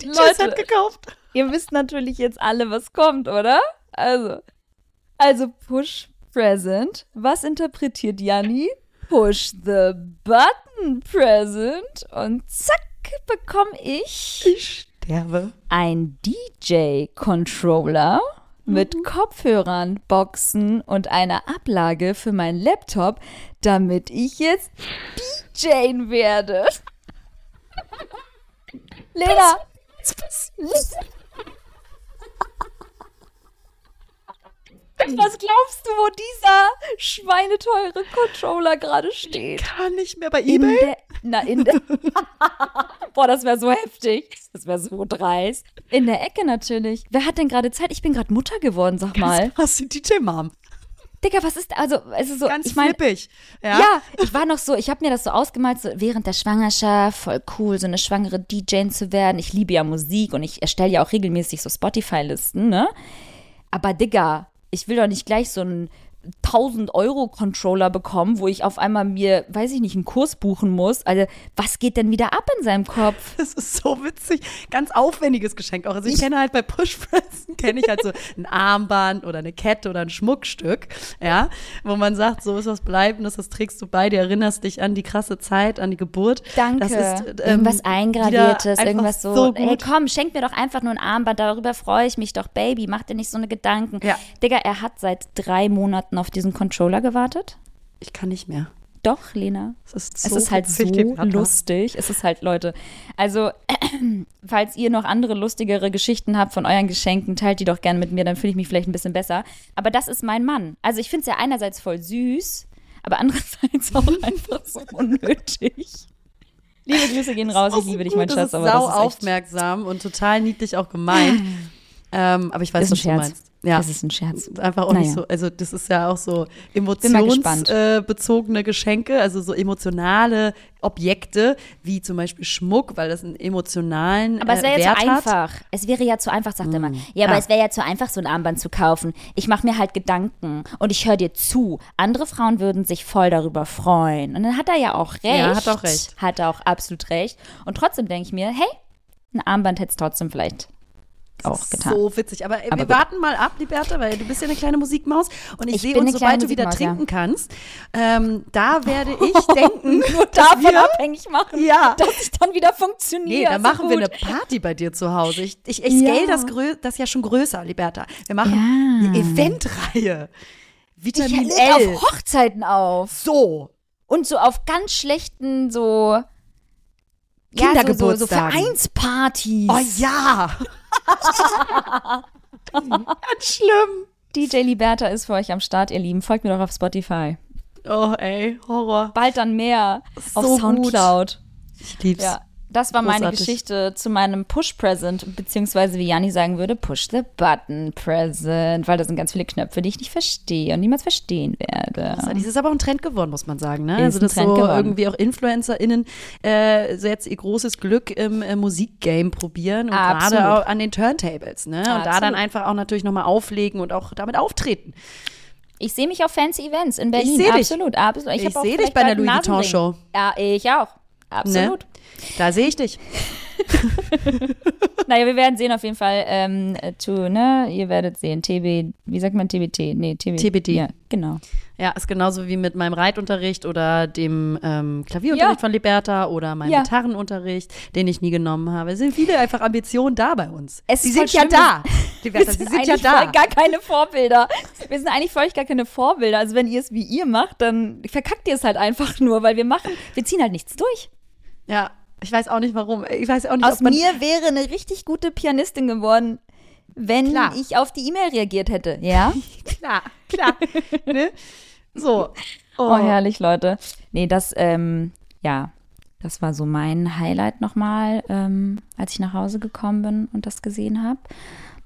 Leute, gekauft. ihr wisst natürlich jetzt alle, was kommt, oder? Also, also Push Present. Was interpretiert Janni? Push the Button Present. Und zack, bekomme ich. Ich sterbe. Ein DJ-Controller mit mhm. Kopfhörern, Boxen und einer Ablage für meinen Laptop, damit ich jetzt DJ werde. Lena! Was glaubst du, wo dieser schweineteure Controller gerade steht? Kann nicht mehr bei eBay? In na, in der. *laughs* Boah, das wäre so heftig. Das wäre so dreist. In der Ecke natürlich. Wer hat denn gerade Zeit? Ich bin gerade Mutter geworden, sag mal. Hast du DJ-Mom? Digga, was ist, also, es ist so, Ganz ich mein, flippig. Ja? ja, ich war noch so, ich habe mir das so ausgemalt, so während der Schwangerschaft, voll cool, so eine schwangere DJ zu werden. Ich liebe ja Musik und ich erstelle ja auch regelmäßig so Spotify-Listen, ne? Aber Digga, ich will doch nicht gleich so ein 1000 Euro Controller bekommen, wo ich auf einmal mir, weiß ich nicht, einen Kurs buchen muss. Also, was geht denn wieder ab in seinem Kopf? Das ist so witzig. Ganz aufwendiges Geschenk auch. Also, ich kenne halt bei Pushpressen, *laughs* kenne ich halt so ein Armband oder eine Kette oder ein Schmuckstück, ja, wo man sagt, so ist was Bleibendes, das trägst du bei dir, erinnerst dich an die krasse Zeit, an die Geburt. Danke. Das ist, ähm, irgendwas Eingraviertes, irgendwas so. so hey, komm, schenk mir doch einfach nur ein Armband, darüber freue ich mich doch, Baby, mach dir nicht so eine Gedanken. Ja. Digga, er hat seit drei Monaten Monaten auf diesen Controller gewartet? Ich kann nicht mehr. Doch, Lena. Es ist, so es ist halt so lustig. Es ist halt, Leute. Also, *clears throat* falls ihr noch andere lustigere Geschichten habt von euren Geschenken, teilt die doch gerne mit mir, dann fühle ich mich vielleicht ein bisschen besser. Aber das ist mein Mann. Also, ich finde es ja einerseits voll süß, aber andererseits auch *laughs* einfach so unnötig. Liebe Grüße gehen raus, ich liebe dich, mein Schatz. Das ist sau aufmerksam und total niedlich auch gemeint. ähm, aber ich weiß, was du meinst. Ja. Das ist ein Scherz. Einfach auch naja. nicht so, also das ist ja auch so emotionsbezogene äh, Geschenke, also so emotionale Objekte, wie zum Beispiel Schmuck, weil das einen emotionalen Aber es wäre äh, ja zu einfach. Es wäre ja zu einfach, sagt mm. er mal. Ja, aber ah. es wäre ja zu einfach, so ein Armband zu kaufen. Ich mache mir halt Gedanken und ich höre dir zu. Andere Frauen würden sich voll darüber freuen. Und dann hat er ja auch recht. Ja, hat auch recht. Hat er auch absolut recht. Und trotzdem denke ich mir, hey, ein Armband hätte es trotzdem vielleicht auch getan. So witzig. Aber, Aber wir gut. warten mal ab, Liberta, weil du bist ja eine kleine Musikmaus und ich, ich sehe uns, sobald du wieder trinken ja. kannst, ähm, da werde ich *laughs* denken, nur davon wir, abhängig machen, ja. dass ich dann wieder funktioniere. Nee, dann machen so wir eine Party bei dir zu Hause. Ich, ich, ich scale ja. das, das ja schon größer, Liberta. Wir machen eine Eventreihe. Vitamin ich L. auf Hochzeiten auf. So. Und so auf ganz schlechten, so Kindergeburtstagen. Ja, so, so, so Vereinspartys. Oh ja. Ganz schlimm. DJ Liberta ist für euch am Start, ihr Lieben. Folgt mir doch auf Spotify. Oh, ey, Horror. Bald dann mehr so auf Soundcloud. Gut. Ich lieb's. Ja. Das war Großartig. meine Geschichte zu meinem Push-Present, beziehungsweise wie Janni sagen würde, Push-the-Button-Present, weil da sind ganz viele Knöpfe, die ich nicht verstehe und niemals verstehen werde. Das ist aber auch ein Trend geworden, muss man sagen. Ne? also, dass so geworden. irgendwie auch InfluencerInnen äh, so jetzt ihr großes Glück im äh, Musikgame probieren und gerade an den Turntables. Ne? Und da dann einfach auch natürlich nochmal auflegen und auch damit auftreten. Ich sehe mich auf fancy Events in Berlin. Ich sehe dich. Absolut, absolut. Ich, ich sehe dich bei der Louis Vuitton Show. Ja, ich auch. Absolut. Ne? Da sehe ich dich. *laughs* naja, wir werden sehen auf jeden Fall. Ähm, to, ne? Ihr werdet sehen. TB, wie sagt man TBT? Nee, TB, TBD. Ja, genau. Ja, ist genauso wie mit meinem Reitunterricht oder dem ähm, Klavierunterricht Ja. von Liberta oder meinem Ja. Gitarrenunterricht, den ich nie genommen habe. Es sind viele einfach Ambitionen da bei uns. Es voll sind ja schlimm, da. *laughs* Wir Liberta, sie sind sind ja da. gar keine Vorbilder. Wir sind eigentlich für euch gar keine Vorbilder. Also wenn ihr es wie ihr macht, dann verkackt ihr es halt einfach nur, weil wir machen, wir ziehen halt nichts durch. Ja, ich weiß auch nicht warum. Ich weiß auch nicht, Aus mir wäre eine richtig gute Pianistin geworden, wenn Klar. ich auf die E-Mail reagiert hätte. Ja? *laughs* klar, klar. ne? So. Oh, herrlich, Leute. Nee, das, ähm, ja, das war so mein Highlight nochmal, ähm, als ich nach Hause gekommen bin und das gesehen habe.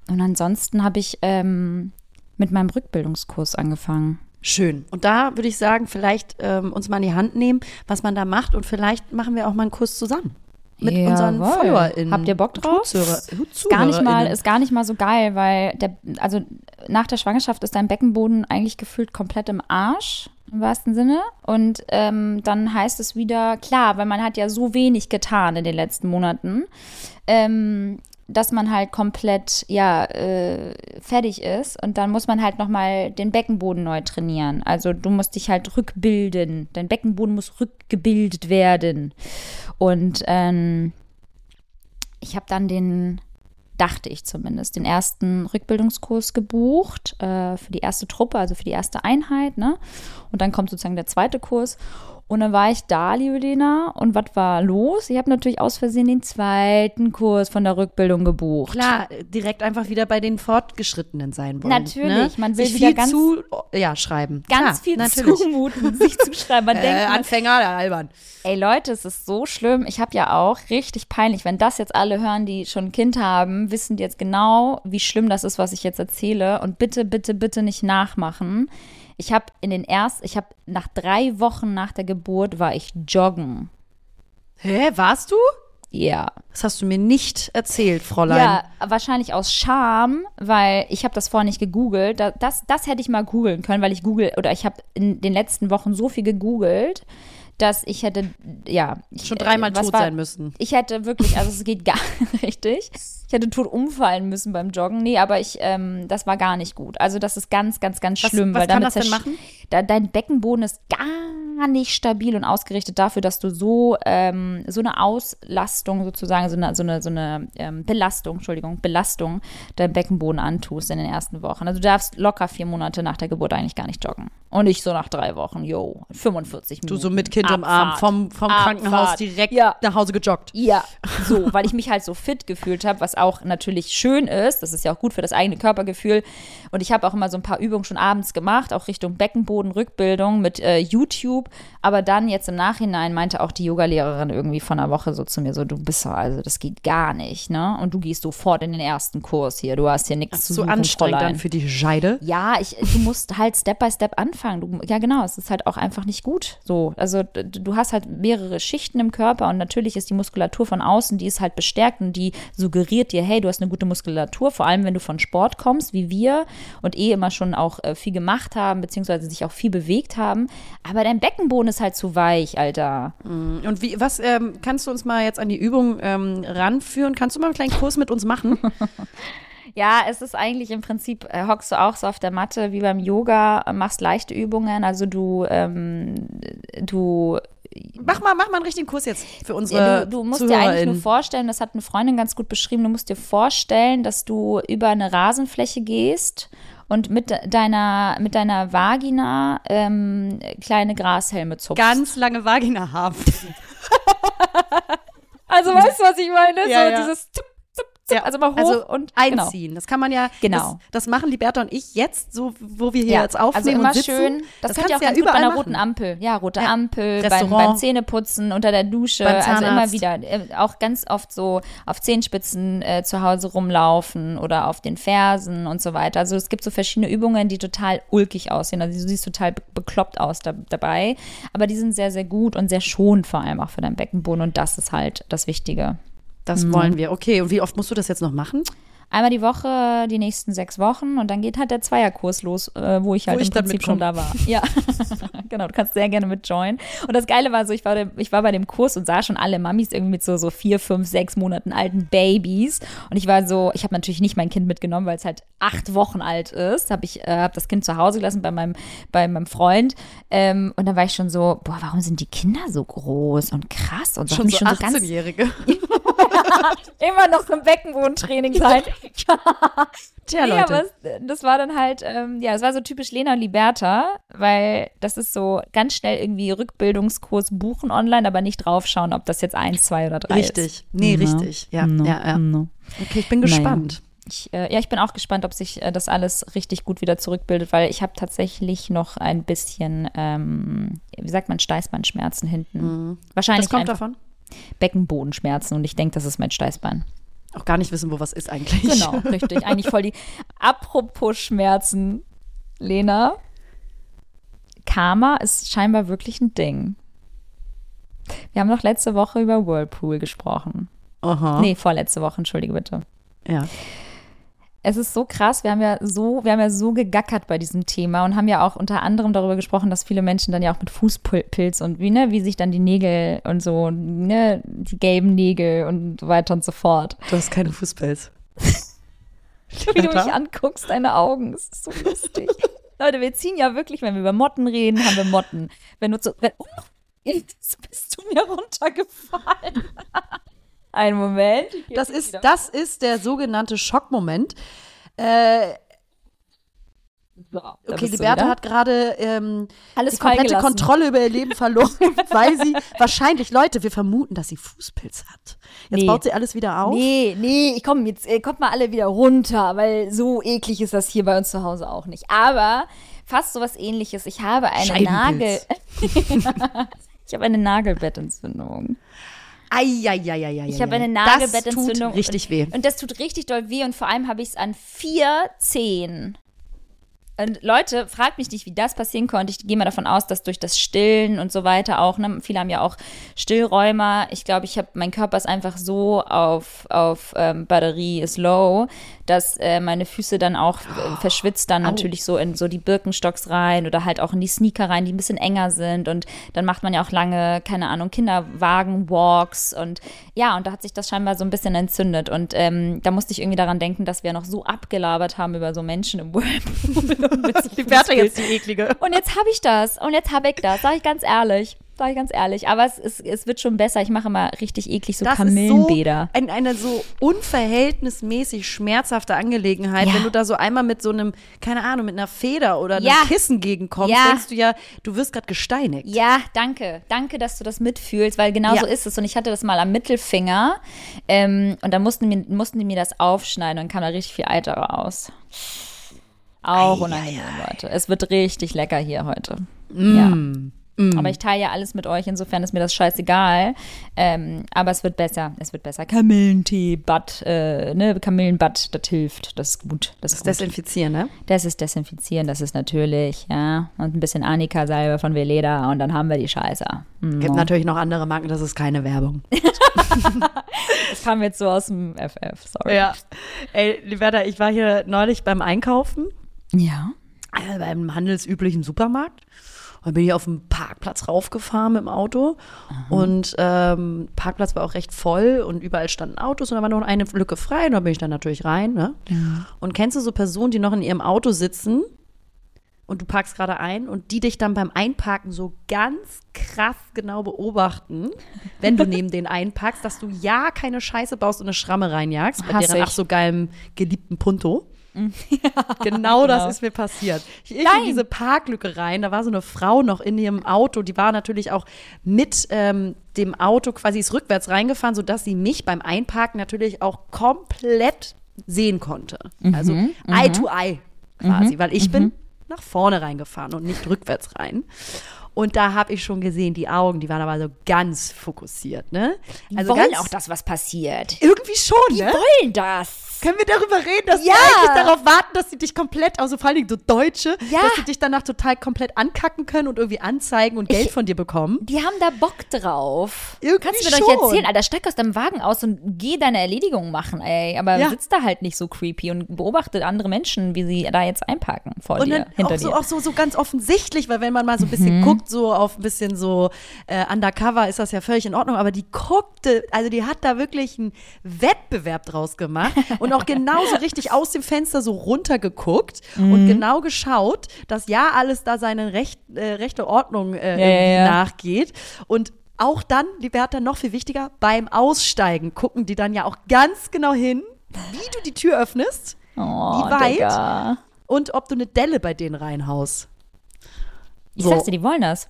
Und ansonsten habe ich ähm, mit meinem Rückbildungskurs angefangen. Schön. Und da würde ich sagen, vielleicht ähm, uns mal in die Hand nehmen, was man da macht und vielleicht machen wir auch mal einen Kurs zusammen. Mit unseren Jawohl. FollowerInnen. Habt ihr Bock drauf? Zuhörer- Ist gar nicht mal, ist gar nicht mal so geil, weil der, also nach der Schwangerschaft ist dein Beckenboden eigentlich gefühlt komplett im Arsch, im wahrsten Sinne. Und ähm, dann heißt es wieder, klar, weil man hat ja so wenig getan in den letzten Monaten, ähm, dass man halt komplett, ja, äh, fertig ist. Und dann muss man halt nochmal den Beckenboden neu trainieren. Also du musst dich halt rückbilden. Dein Beckenboden muss rückgebildet werden. Und ähm, ich habe dann den, dachte ich zumindest, den ersten Rückbildungskurs gebucht äh, für die erste Truppe, also für die erste Einheit. Ne? Und dann kommt sozusagen der zweite Kurs. Und dann war ich da, liebe Lena, und was war los? Ich habe natürlich aus Versehen den zweiten Kurs von der Rückbildung gebucht. Klar, direkt einfach wieder bei den Fortgeschrittenen sein wollen. Natürlich, ne? man will Sich wieder viel ganz- zu, ja, schreiben. Ganz Klar, viel natürlich. zumuten, sich zuschreiben. Man *laughs* denkt, Äh, man, Anfänger, albern. Ey Leute, es ist so schlimm. Ich habe ja auch richtig peinlich, wenn das jetzt alle hören, die schon ein Kind haben, wissen die jetzt genau, wie schlimm das ist, was ich jetzt erzähle. Und bitte, bitte, bitte nicht nachmachen. Ich habe in den ersten, ich habe nach drei Wochen nach der Geburt war ich joggen. Hä, warst du? Ja. Das hast du mir nicht erzählt, Fräulein. Ja, wahrscheinlich aus Scham, weil ich habe das vorher nicht gegoogelt. Da- Das, das hätte ich mal googeln können, weil ich google oder ich habe in den letzten Wochen so viel gegoogelt, dass ich hätte, ja. Schon dreimal tot war- sein müssen. Ich hätte wirklich, also es geht gar *laughs* richtig. Ich hätte tot umfallen müssen beim Joggen. Nee, aber ich, ähm, das war gar nicht gut. Also das ist ganz, ganz, ganz Was- schlimm. was weil kann damit das denn machen? Da, dein Beckenboden ist gar nicht stabil und ausgerichtet dafür, dass du so, ähm, so eine Auslastung sozusagen, so eine, so eine, so eine ähm, Belastung, Entschuldigung, Belastung deinem Beckenboden antust in den ersten Wochen. Also du darfst locker vier Monate nach der Geburt eigentlich gar nicht joggen. Und nicht so nach drei Wochen, yo, 45 Minuten. Du so mit Kind im Arm Abfahrt. vom, vom Abfahrt. Krankenhaus direkt Ja. nach Hause gejoggt. Ja, *laughs* so, weil ich mich halt so fit gefühlt habe, was auch natürlich schön ist. Das ist ja auch gut für das eigene Körpergefühl. Und ich habe auch immer so ein paar Übungen schon abends gemacht, auch Richtung Beckenboden, Rückbildung mit äh, YouTube. Aber dann jetzt im Nachhinein meinte auch die Yogalehrerin irgendwie von einer Woche so zu mir so, du bist so, also das geht gar nicht, ne? Und du gehst sofort in den ersten Kurs hier. Du hast hier nichts zu So suchen, anstrengend Fräulein. dann für die Scheide. Ja, ich, du musst halt Step by Step anfangen. Du, ja, genau, es ist halt auch einfach nicht gut. So, also du hast halt mehrere Schichten im Körper und natürlich ist die Muskulatur von außen, die ist halt bestärkt und die suggeriert dir, hey, du hast eine gute Muskulatur, vor allem wenn du von Sport kommst, wie wir und eh immer schon auch äh, viel gemacht haben, beziehungsweise sich auch viel bewegt haben. Aber dein Beckenboden ist halt zu weich, Alter. Und wie, was ähm, kannst du uns mal jetzt an die Übung ähm, ranführen? Kannst du mal einen kleinen Kurs mit uns machen? *laughs* Ja, es ist eigentlich im Prinzip, äh, hockst du auch so auf der Matte wie beim Yoga, machst leichte Übungen, also du, ähm, du mach mal, mach mal einen richtigen Kurs jetzt für unsere Ja, du, du musst dir eigentlich nur vorstellen, das hat eine Freundin ganz gut beschrieben, du musst dir vorstellen, dass du über eine Rasenfläche gehst und mit de- deiner, mit deiner Vagina ähm, kleine Grashelme zupfst. ganz lange Vagina haben. *laughs* also weißt du, was ich meine? Ja, so ja. dieses zup, Ja, also mal hoch also und genau. einziehen. Das kann man ja. Genau. Das, das machen Liberta und ich jetzt, so wo wir hier Ja, jetzt aufnehmen also immer schön. Das, könnt ihr auch du ganz gut bei überall einer machen. roten Ampel. Ja, rote Ja. Ampel, beim, beim Zähneputzen, unter der Dusche. Also immer wieder. äh, Auch ganz oft so auf Zehenspitzen äh, zu Hause rumlaufen oder auf den Fersen und so weiter. Also es gibt so verschiedene Übungen, die total ulkig aussehen. Also du siehst total be- bekloppt aus da, dabei. Aber die sind sehr, sehr gut und sehr schonend vor allem auch für deinen Beckenboden. Und das ist halt das Wichtige. Das Mhm. wollen wir. Okay, und wie oft musst du das jetzt noch machen? Einmal die Woche die nächsten sechs Wochen und dann geht halt der Zweierkurs los, äh, wo ich halt Wo ich im dann Prinzip schon da war. *laughs* Ja, *laughs* genau, du kannst sehr gerne mit joinen. Und das Geile war so, ich war, ich war bei dem Kurs und sah schon alle Mamis irgendwie mit so, so vier, fünf, sechs Monaten alten Babys. Und ich war so, ich habe natürlich nicht mein Kind mitgenommen, weil es halt acht Wochen alt ist. Habe ich äh, hab das Kind zu Hause gelassen bei meinem, bei meinem Freund. Ähm, und dann war ich schon so, boah, warum sind die Kinder so groß und krass und so, Schon so so ganz 18-Jährige. *laughs* *laughs* immer noch im Beckenbodentraining sein. *laughs* Tja, Nee, Leute. aber es, das war dann halt, ähm, ja, es war so typisch Lena und Liberta, weil das ist so ganz schnell irgendwie Rückbildungskurs buchen online, aber nicht draufschauen, ob das jetzt eins, zwei oder drei ist. Richtig. Nee, No. richtig. Ja, No. ja, ja. No. Okay, ich bin Naja. gespannt. Ich, äh, ja, ich bin auch gespannt, ob sich äh, das alles richtig gut wieder zurückbildet, weil ich habe tatsächlich noch ein bisschen, ähm, wie sagt man, Steißbandschmerzen hinten. Wahrscheinlich Das kommt davon? Beckenbodenschmerzen und ich denke, das ist mein Steißbein. Auch gar nicht wissen, wo was ist eigentlich. Genau, *laughs* richtig. Eigentlich voll die. Apropos Schmerzen, Lena. Karma ist scheinbar wirklich ein Ding. Wir haben noch letzte Woche über Whirlpool gesprochen. Aha. Nee, vorletzte Woche, entschuldige bitte. Ja. Es ist so krass, wir haben ja so, wir haben ja so gegackert bei diesem Thema und haben ja auch unter anderem darüber gesprochen, dass viele Menschen dann ja auch mit Fußpilz und wie, ne, wie sich dann die Nägel und so, ne, die gelben Nägel und so weiter und so fort. Du hast keine Fußpilz. *laughs* Wie du mich anguckst, deine Augen, es ist so lustig. Leute, wir ziehen ja wirklich, wenn wir über Motten reden, haben wir Motten. Wenn du zu. Wenn, oh, jetzt bist du mir runtergefallen. *laughs* Einen Moment. Das ist, wieder. das ist der sogenannte Schockmoment. Äh, So, okay, Liberta hat gerade ähm, die komplette. Kontrolle über ihr Leben verloren, *laughs* weil sie wahrscheinlich, Leute, wir vermuten, dass sie Fußpilz hat. Jetzt Nee. baut sie alles wieder auf. Nee, nee, ich komm jetzt, äh, kommt mal alle wieder runter, weil so eklig ist das hier bei uns zu Hause auch nicht. Aber fast sowas ähnliches. Ich habe eine Nagel. *laughs* Ich habe eine Nagelbettentzündung. Eieieiei. Ich habe eine Das Nagelbettentzündung. tut richtig weh. Und, und das tut richtig doll weh und vor allem habe ich es an vier Zehen. Und Leute, fragt mich nicht, wie das passieren konnte. Ich gehe mal davon aus, dass durch das Stillen und so weiter auch, ne, viele haben ja auch Stillräumer. Ich glaube, ich habe, mein Körper ist einfach so auf, auf ähm, Batterie ist low, dass äh, meine Füße dann auch äh, verschwitzt dann natürlich so in so die Birkenstocks rein oder halt auch in die Sneaker rein, die ein bisschen enger sind. Und dann macht man ja auch lange, keine Ahnung, Kinderwagen-Walks und ja, und da hat sich das scheinbar so ein bisschen entzündet. Und ähm, da musste ich irgendwie daran denken, dass wir noch so abgelabert haben über so Menschen im Whirlpool. Liberta *laughs* *laughs* jetzt die eklige. Und jetzt habe ich das. Und jetzt habe ich das. Sag ich ganz ehrlich. Sag ich ganz ehrlich. Aber es, ist, es wird schon besser. Ich mache immer richtig eklig so Das ist so Kamillenbäder. ein, eine so unverhältnismäßig schmerzhafte Angelegenheit. Ja. Wenn du da so einmal mit so einem, keine Ahnung, mit einer Feder oder einem Ja. Kissen gegenkommst, Ja. denkst du ja, du wirst gerade gesteinigt. Ja, danke. Danke, dass du das mitfühlst, weil genau so ist es. Und ich hatte das mal am Mittelfinger. Ähm, und dann mussten, mir, mussten die mir das aufschneiden und kam da richtig viel Eiter raus. Auch unangenehm, Leute. Es wird richtig lecker hier heute. Ja. Aber ich teile ja alles mit euch, insofern ist mir das scheißegal. Ähm, aber es wird besser, es wird besser. Kamillentee, Bad, äh, ne, Kamillenbad, das hilft, das ist gut. Das ist Das gut. Desinfizieren, ne? Das ist desinfizieren, das ist natürlich, ja. Und ein bisschen Annika-Salbe von Veleda und dann haben wir die Scheiße. Hm, Gibt natürlich noch andere Marken, das ist keine Werbung. *laughs* Das kam jetzt so aus dem FF, sorry. Ja. Ey, Liberta, ich war hier neulich beim Einkaufen, Ja. äh, beim handelsüblichen Supermarkt. Und bin hier auf dem Parkplatz raufgefahren mit dem Auto. Und ähm, Parkplatz war auch recht voll und überall standen Autos und da war noch eine Lücke frei. Und da bin ich dann natürlich rein. Ne? Und kennst du so Personen, die noch in ihrem Auto sitzen und du parkst gerade ein und die dich dann beim Einparken so ganz krass genau beobachten, *laughs* wenn du neben denen einparkst, dass du ja keine Scheiße baust und eine Schramme reinjagst bei Hass deren ich. ach so geilem geliebten Punto. *laughs* genau, das ist mir passiert. Ich, ich in Nein. diese Parklücke rein, da war so eine Frau noch in ihrem Auto, die war natürlich auch mit ähm, dem Auto quasi ist rückwärts reingefahren, sodass sie mich beim Einparken natürlich auch komplett sehen konnte. Also Eye to Eye quasi, weil ich bin nach vorne reingefahren und nicht rückwärts rein. Und da habe ich schon gesehen, die Augen, die waren aber so ganz fokussiert, ne? Also wollen auch, dass was passiert. Irgendwie schon, Die ne? wollen das. Können wir darüber reden, dass Ja. die eigentlich darauf warten, dass sie dich komplett, also vor allen Dingen so Deutsche, Ja. dass sie dich danach total komplett ankacken können und irgendwie anzeigen und Geld Ich- von dir bekommen? Die haben da Bock drauf. Irgendwie Kannst du mir doch schon. erzählen, Alter, steig aus deinem Wagen aus und geh deine Erledigung machen, ey. Aber Ja. sitzt da halt nicht so creepy und beobachte andere Menschen, wie sie da jetzt einparken vor Und dir, dann hinter auch so, dir. auch so, so ganz offensichtlich, weil wenn man mal so ein bisschen guckt, so auf ein bisschen so äh, undercover, ist das ja völlig in Ordnung. Aber die guckte, also die hat da wirklich einen Wettbewerb draus gemacht *laughs* und auch genauso richtig aus dem Fenster so runtergeguckt und genau geschaut, dass ja alles da seine recht, äh, rechte Ordnung äh, Ja, ja, nachgeht. Und auch dann, die Bertha, noch viel wichtiger, beim Aussteigen gucken die dann ja auch ganz genau hin, wie du die Tür öffnest oh, wie weit? Digga. und ob du eine Delle bei denen reinhaust. Ich So. sag's dir, die wollen das.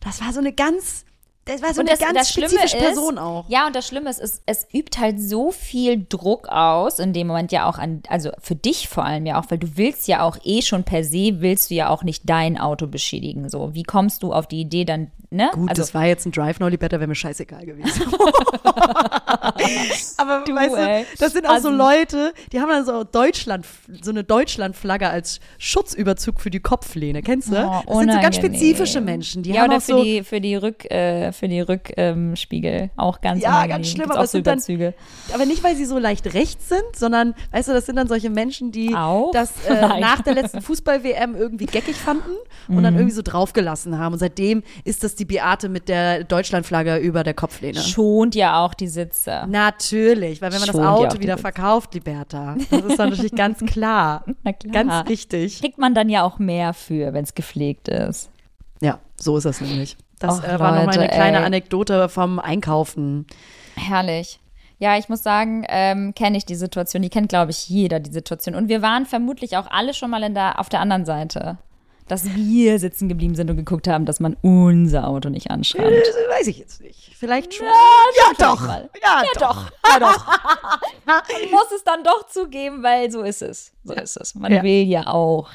Das war so eine ganz, das war so Und eine das, ganz das Schlimme spezifische ist, Person auch. Ja, und das Schlimme ist, es, es übt halt so viel Druck aus, in dem Moment ja auch an, also für dich vor allem ja auch, weil du willst ja auch eh schon per se, willst du ja auch nicht dein Auto beschädigen. So, wie kommst du auf die Idee dann, ne? Gut, also, das war jetzt ein Drive Nolly Better, wäre mir scheißegal gewesen. *laughs* Aber Du, weißt ey. du, das sind auch so Assi. Leute, die haben dann so Deutschland, so eine Deutschlandflagge als Schutzüberzug für die Kopflehne. Kennst du? Oh, das sind so ganz spezifische Menschen. Die ja, haben oder auch für so, die, für die Rück, äh, für die Rückspiegel auch ganz Ja, unangenehm. ganz schlimm, Gibt's aber so sind dann- Überzüge. aber nicht, weil sie so leicht rechts sind, sondern, weißt du, das sind dann solche Menschen, die Auch? das *laughs* äh, nach der letzten Fußball-WM irgendwie geckig fanden und Mhm. dann irgendwie so draufgelassen haben. Und seitdem ist das die Beate mit der Deutschlandflagge über der Kopflehne. Schont ja auch die Sitze. Natürlich, weil wenn man das Schont auch Auto die wieder Sitze. verkauft, Liberta, das ist dann natürlich ganz *laughs* klar. Na klar. Ganz richtig. Kriegt man dann ja auch mehr für, wenn es gepflegt ist. Ja, so ist das nämlich. Das Och, äh, war noch mal eine kleine ey. Anekdote vom Einkaufen. Herrlich. Ja, ich muss sagen, ähm, kenne ich die Situation. Die kennt, glaube ich, jeder die Situation. Und wir waren vermutlich auch alle schon mal in der, auf der anderen Seite. Dass wir sitzen geblieben sind und geguckt haben, dass man unser Auto nicht anschreibt. Äh, weiß ich jetzt nicht. Vielleicht schon. Ja, doch. mal. Ja, doch. Ja, doch. *laughs* Man muss es dann doch zugeben, weil so ist es. So ist es. Man Ja. will ja auch.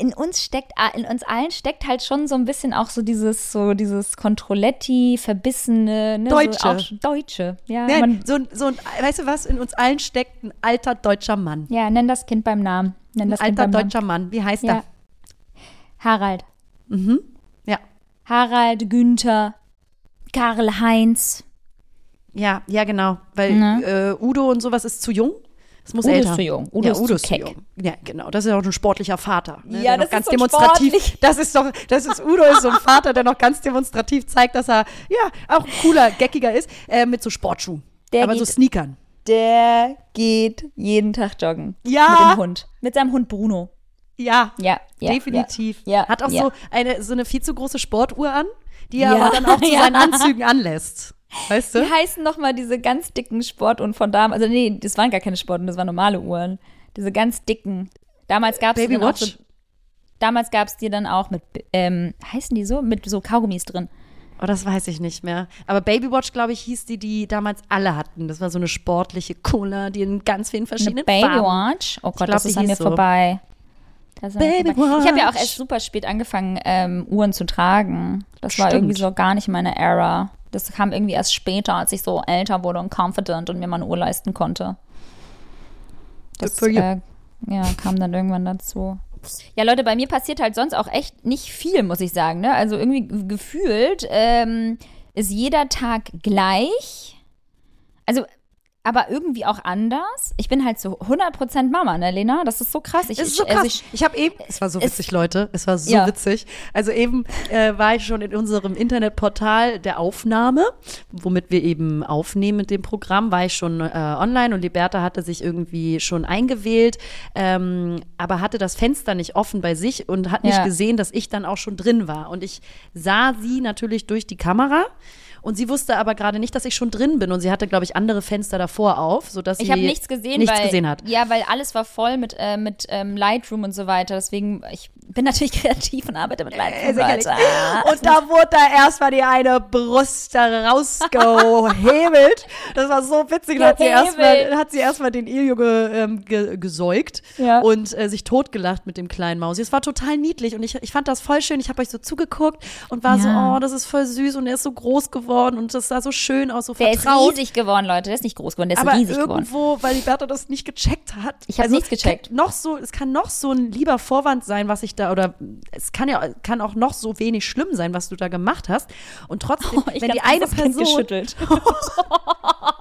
In uns steckt, in uns allen steckt halt schon so ein bisschen auch so dieses, so dieses Controletti, verbissene, ne, Deutsche. So Deutsche. Ja, Nee, man, so, ein- so ein, weißt du was, in uns allen steckt ein alter deutscher Mann. ja, nenn das Kind beim Namen. Nenn Ein das Kind alter deutscher Mann. Wie heißt Ja. Harald. er? Ja. Harald, Günther, Karl Heinz. Ja, ja, genau. Weil Ne? äh, Udo und sowas ist zu jung. Es muss Udo ist älter. zu jung. Udo ja, ist Udo zu ist zu keck. jung. Ja, genau. Das ist auch ein sportlicher Vater. Ne? Ja, der das noch ist ganz so demonstrativ. sportlich. Das ist doch, das ist Udo ist so ein Vater, der noch ganz demonstrativ zeigt, dass er ja auch ein cooler, geckiger ist, äh, mit so Sportschuhen. Der aber so geht- Sneakern. Der geht jeden Tag joggen. Ja. Mit dem Hund. Mit seinem Hund Bruno. Ja, Ja, ja definitiv. Ja, Hat auch ja. so eine so eine viel zu große Sportuhr an, die er Ja, aber dann auch zu *laughs* ja. seinen Anzügen anlässt. Weißt du? Wie heißen nochmal diese ganz dicken Sportuhren von damals? Also nee, das waren gar keine Sportuhren, das waren normale Uhren. Diese ganz dicken. Damals gab es Baby Watch? so, Damals gab es die dann auch mit, ähm, heißen die so? Mit so Kaugummis drin. Oh, das weiß ich nicht mehr. Aber Babywatch, glaube ich, hieß die, die damals alle hatten. Das war so eine sportliche Cola, die in ganz vielen Eine verschiedenen Baby Farben. Watch. Oh Gott, glaub, das ist an mir so. vorbei. Das ist an mir Baby. Ich habe ja auch erst super spät angefangen, ähm, Uhren zu tragen. Das war Stimmt. irgendwie so gar nicht meine Era. Das kam irgendwie erst später, als ich so älter wurde und confident und mir mal eine Uhr leisten konnte. Das äh, ja, kam dann irgendwann dazu. Ja, Leute, bei mir passiert halt sonst auch echt nicht viel, muss ich sagen. Ne? Also irgendwie gefühlt ähm, ist jeder Tag gleich. Also, aber irgendwie auch anders. Ich bin halt so 100% Mama, ne, Lena? Das ist so krass. Ich, Es ist so also krass. ich- ich habe eben, es war so witzig, Leute, es war so Ja. witzig. Also eben äh, war ich schon in unserem Internetportal der Aufnahme, womit wir eben aufnehmen mit dem Programm, war ich schon äh, online und Liberta hatte sich irgendwie schon eingewählt, ähm, aber hatte das Fenster nicht offen bei sich und hat nicht Ja. gesehen, dass ich dann auch schon drin war. Und ich sah sie natürlich durch die Kamera. Und sie wusste aber gerade nicht, dass ich schon drin bin. Und sie hatte, glaube ich, andere Fenster davor auf, sodass sie Ich habe nichts gesehen, nichts weil, gesehen hat. Ja, weil alles war voll mit, äh, mit ähm, Lightroom und so weiter. Deswegen, ich bin natürlich *laughs* kreativ und arbeite mit Lightroom. Leute. Und da wurde da erstmal die eine Brust rausgehebelt. *laughs* Das war so witzig. Da hat sie erstmal hat sie erstmal den Ilio ge, ähm, ge, gesäugt Ja. und äh, sich totgelacht mit dem kleinen Mausi. Es war total niedlich und ich, ich fand das voll schön. Ich habe euch so zugeguckt und war Ja. so, oh, das ist voll süß und er ist so groß geworden und das sah so schön aus, so Der ist vertraut. riesig geworden, Leute. Der ist nicht groß geworden, der ist aber riesig geworden. irgendwo, weil die Bertha das nicht gecheckt hat. Ich hab nichts gecheckt. Noch so, es kann noch so ein lieber Vorwand sein, was ich da, oder es kann ja kann auch noch so wenig schlimm sein, was du da gemacht hast. Und trotzdem, *laughs* Ich wenn hab die eine Person geschüttelt. *laughs* *laughs*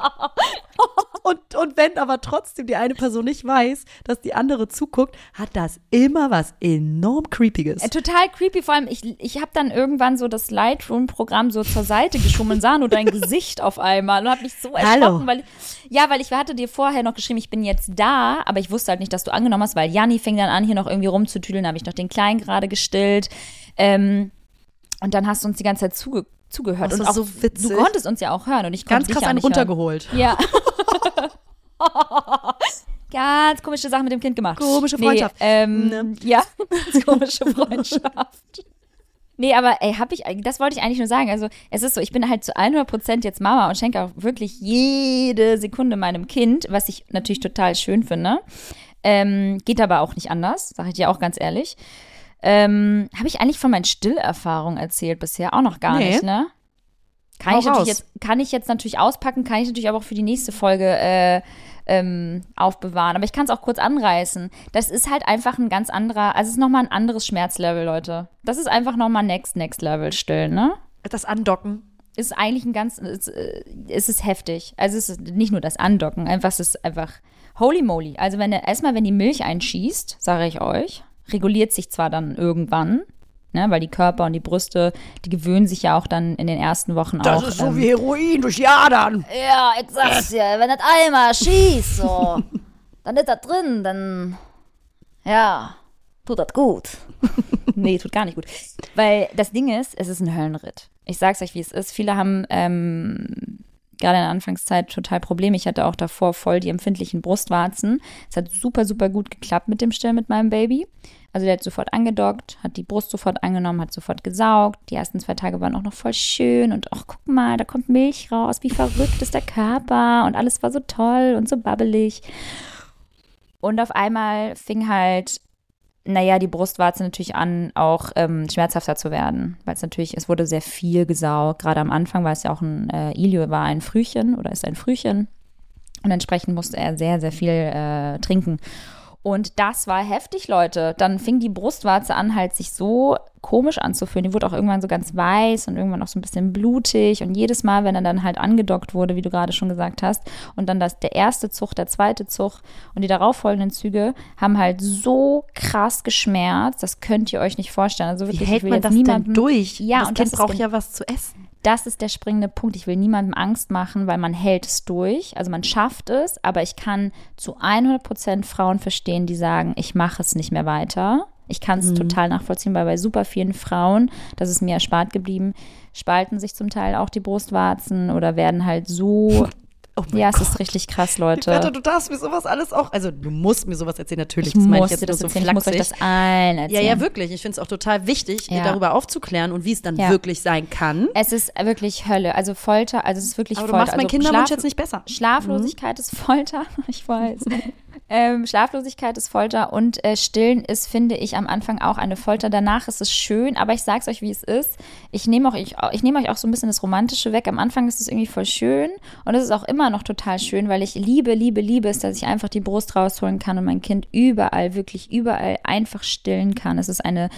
und, wenn aber trotzdem die eine Person nicht weiß, dass die andere zuguckt, hat das immer was enorm Creepiges. Äh, Total creepy, vor allem ich, ich habe dann irgendwann so das Lightroom-Programm so zur Seite geschoben und sah nur dein *laughs* Gesicht auf einmal und hab mich so erschrocken, Hallo. weil ich, ja, weil ich hatte dir vorher noch geschrieben, ich bin jetzt da, aber ich wusste halt nicht, dass du angenommen hast, weil Janni fing dann an, hier noch irgendwie rumzutüdeln, habe ich noch den Kleinen gerade gestillt ähm, und dann hast du uns die ganze Zeit zuge zugehört Das und auch so witzig. du konntest uns ja auch hören und ich konnte Ganz krass einen runtergeholt. Ja. *laughs* *laughs* *laughs* Ganz komische Sache mit dem Kind gemacht. Komische Freundschaft. Nee, ähm, Ne? Ja, *laughs* komische Freundschaft. Nee, aber ey, hab ich, das wollte ich eigentlich nur sagen. Also, es ist so, ich bin halt zu 100% jetzt Mama und schenke auch wirklich jede Sekunde meinem Kind, was ich natürlich total schön finde. Ähm, geht aber auch nicht anders, sage ich dir auch ganz ehrlich. Ähm, Habe ich eigentlich von meinen Stillerfahrungen erzählt bisher? Auch noch gar Nee. nicht, ne? Kann Hau ich, natürlich jetzt, kann ich jetzt natürlich auspacken, kann ich natürlich aber auch für die nächste Folge äh, ähm, aufbewahren. Aber ich kann es auch kurz anreißen. Das ist halt einfach ein ganz anderer, also es ist nochmal ein anderes Schmerzlevel, Leute. Das ist einfach nochmal Next, Next Level still, ne? Das Andocken. Ist eigentlich ein ganz, äh, es ist heftig. Also es ist nicht nur das Andocken, einfach es ist einfach holy moly. Also wenn der- erstmal, wenn die Milch einschießt, sage ich euch, reguliert sich zwar dann irgendwann, ne, weil die Körper und die Brüste, die gewöhnen sich ja auch dann in den ersten Wochen auch. ähm, Heroin durch die Adern. ja, ich sag's dir, wenn das einmal schießt, so, *laughs* dann ist das drin, dann, ja, tut das gut. *laughs* nee, tut gar nicht gut. Weil das Ding ist, es ist ein Höllenritt. Ich sag's euch, wie es ist. Viele haben ähm, gerade in der Anfangszeit total Probleme. Ich hatte auch davor voll die empfindlichen Brustwarzen. Es hat super, super gut geklappt mit dem Stillen mit meinem Baby. Also der hat sofort angedockt, hat die Brust sofort angenommen, hat sofort gesaugt. Die ersten zwei Tage waren auch noch voll schön und ach, guck mal, da kommt Milch raus, wie verrückt ist der Körper und alles war so toll und so babbelig. Und auf einmal fing halt, naja, die Brustwarze natürlich an, auch ähm, schmerzhafter zu werden, weil es natürlich, es wurde sehr viel gesaugt. Gerade am Anfang war es ja auch ein, äh, Ilio war ein Frühchen oder ist ein Frühchen und entsprechend musste er sehr, sehr viel äh, trinken. Und das war heftig, Leute. Dann fing die Brustwarze an, halt sich so komisch anzufühlen. Die wurde auch irgendwann so ganz weiß und irgendwann auch so ein bisschen blutig. Und jedes Mal, wenn er dann halt angedockt wurde, wie du gerade schon gesagt hast, und dann das, der erste Zug, der zweite Zug und die darauffolgenden Züge haben halt so krass geschmerzt. Das könnt ihr euch nicht vorstellen. Also Wie wirklich, hält ich will man das niemandem, denn durch? Ja, das und Kind braucht ja was zu essen. Das ist der springende Punkt. Ich will niemandem Angst machen, weil man hält es durch. Also man schafft es, aber ich kann zu 100 Prozent Frauen verstehen, die sagen, ich mache es nicht mehr weiter. Ich kann es total nachvollziehen, weil bei super vielen Frauen, das ist mir erspart geblieben, spalten sich zum Teil auch die Brustwarzen oder werden halt so. *laughs* Oh mein ja, es Gott. ist richtig krass, Leute. du darfst mir sowas alles auch, also du musst mir sowas erzählen, natürlich. Ich das meine muss ich jetzt das so erzählen, ich muss euch flachsig. das allen Ja, erzählen. ja, wirklich. Ich finde es auch total wichtig, Ja. darüber aufzuklären und wie es dann Ja. wirklich sein kann. Es ist wirklich Hölle. Also Folter, also es ist wirklich Aber du Folter. machst meinen also Kinderwunsch Schlaf- jetzt nicht besser. Schlaflosigkeit ist Folter, *laughs* ich weiß. Ähm, Schlaflosigkeit ist Folter und äh, Stillen ist, finde ich, am Anfang auch eine Folter. Danach ist es schön, aber ich sag's euch, wie es ist. Ich nehme ich, ich nehme euch auch so ein bisschen das Romantische weg. Am Anfang ist es irgendwie voll schön und es ist auch immer noch total schön, weil ich liebe, liebe, liebe es, dass ich einfach die Brust rausholen kann und mein Kind überall, wirklich überall einfach stillen kann. Es ist eine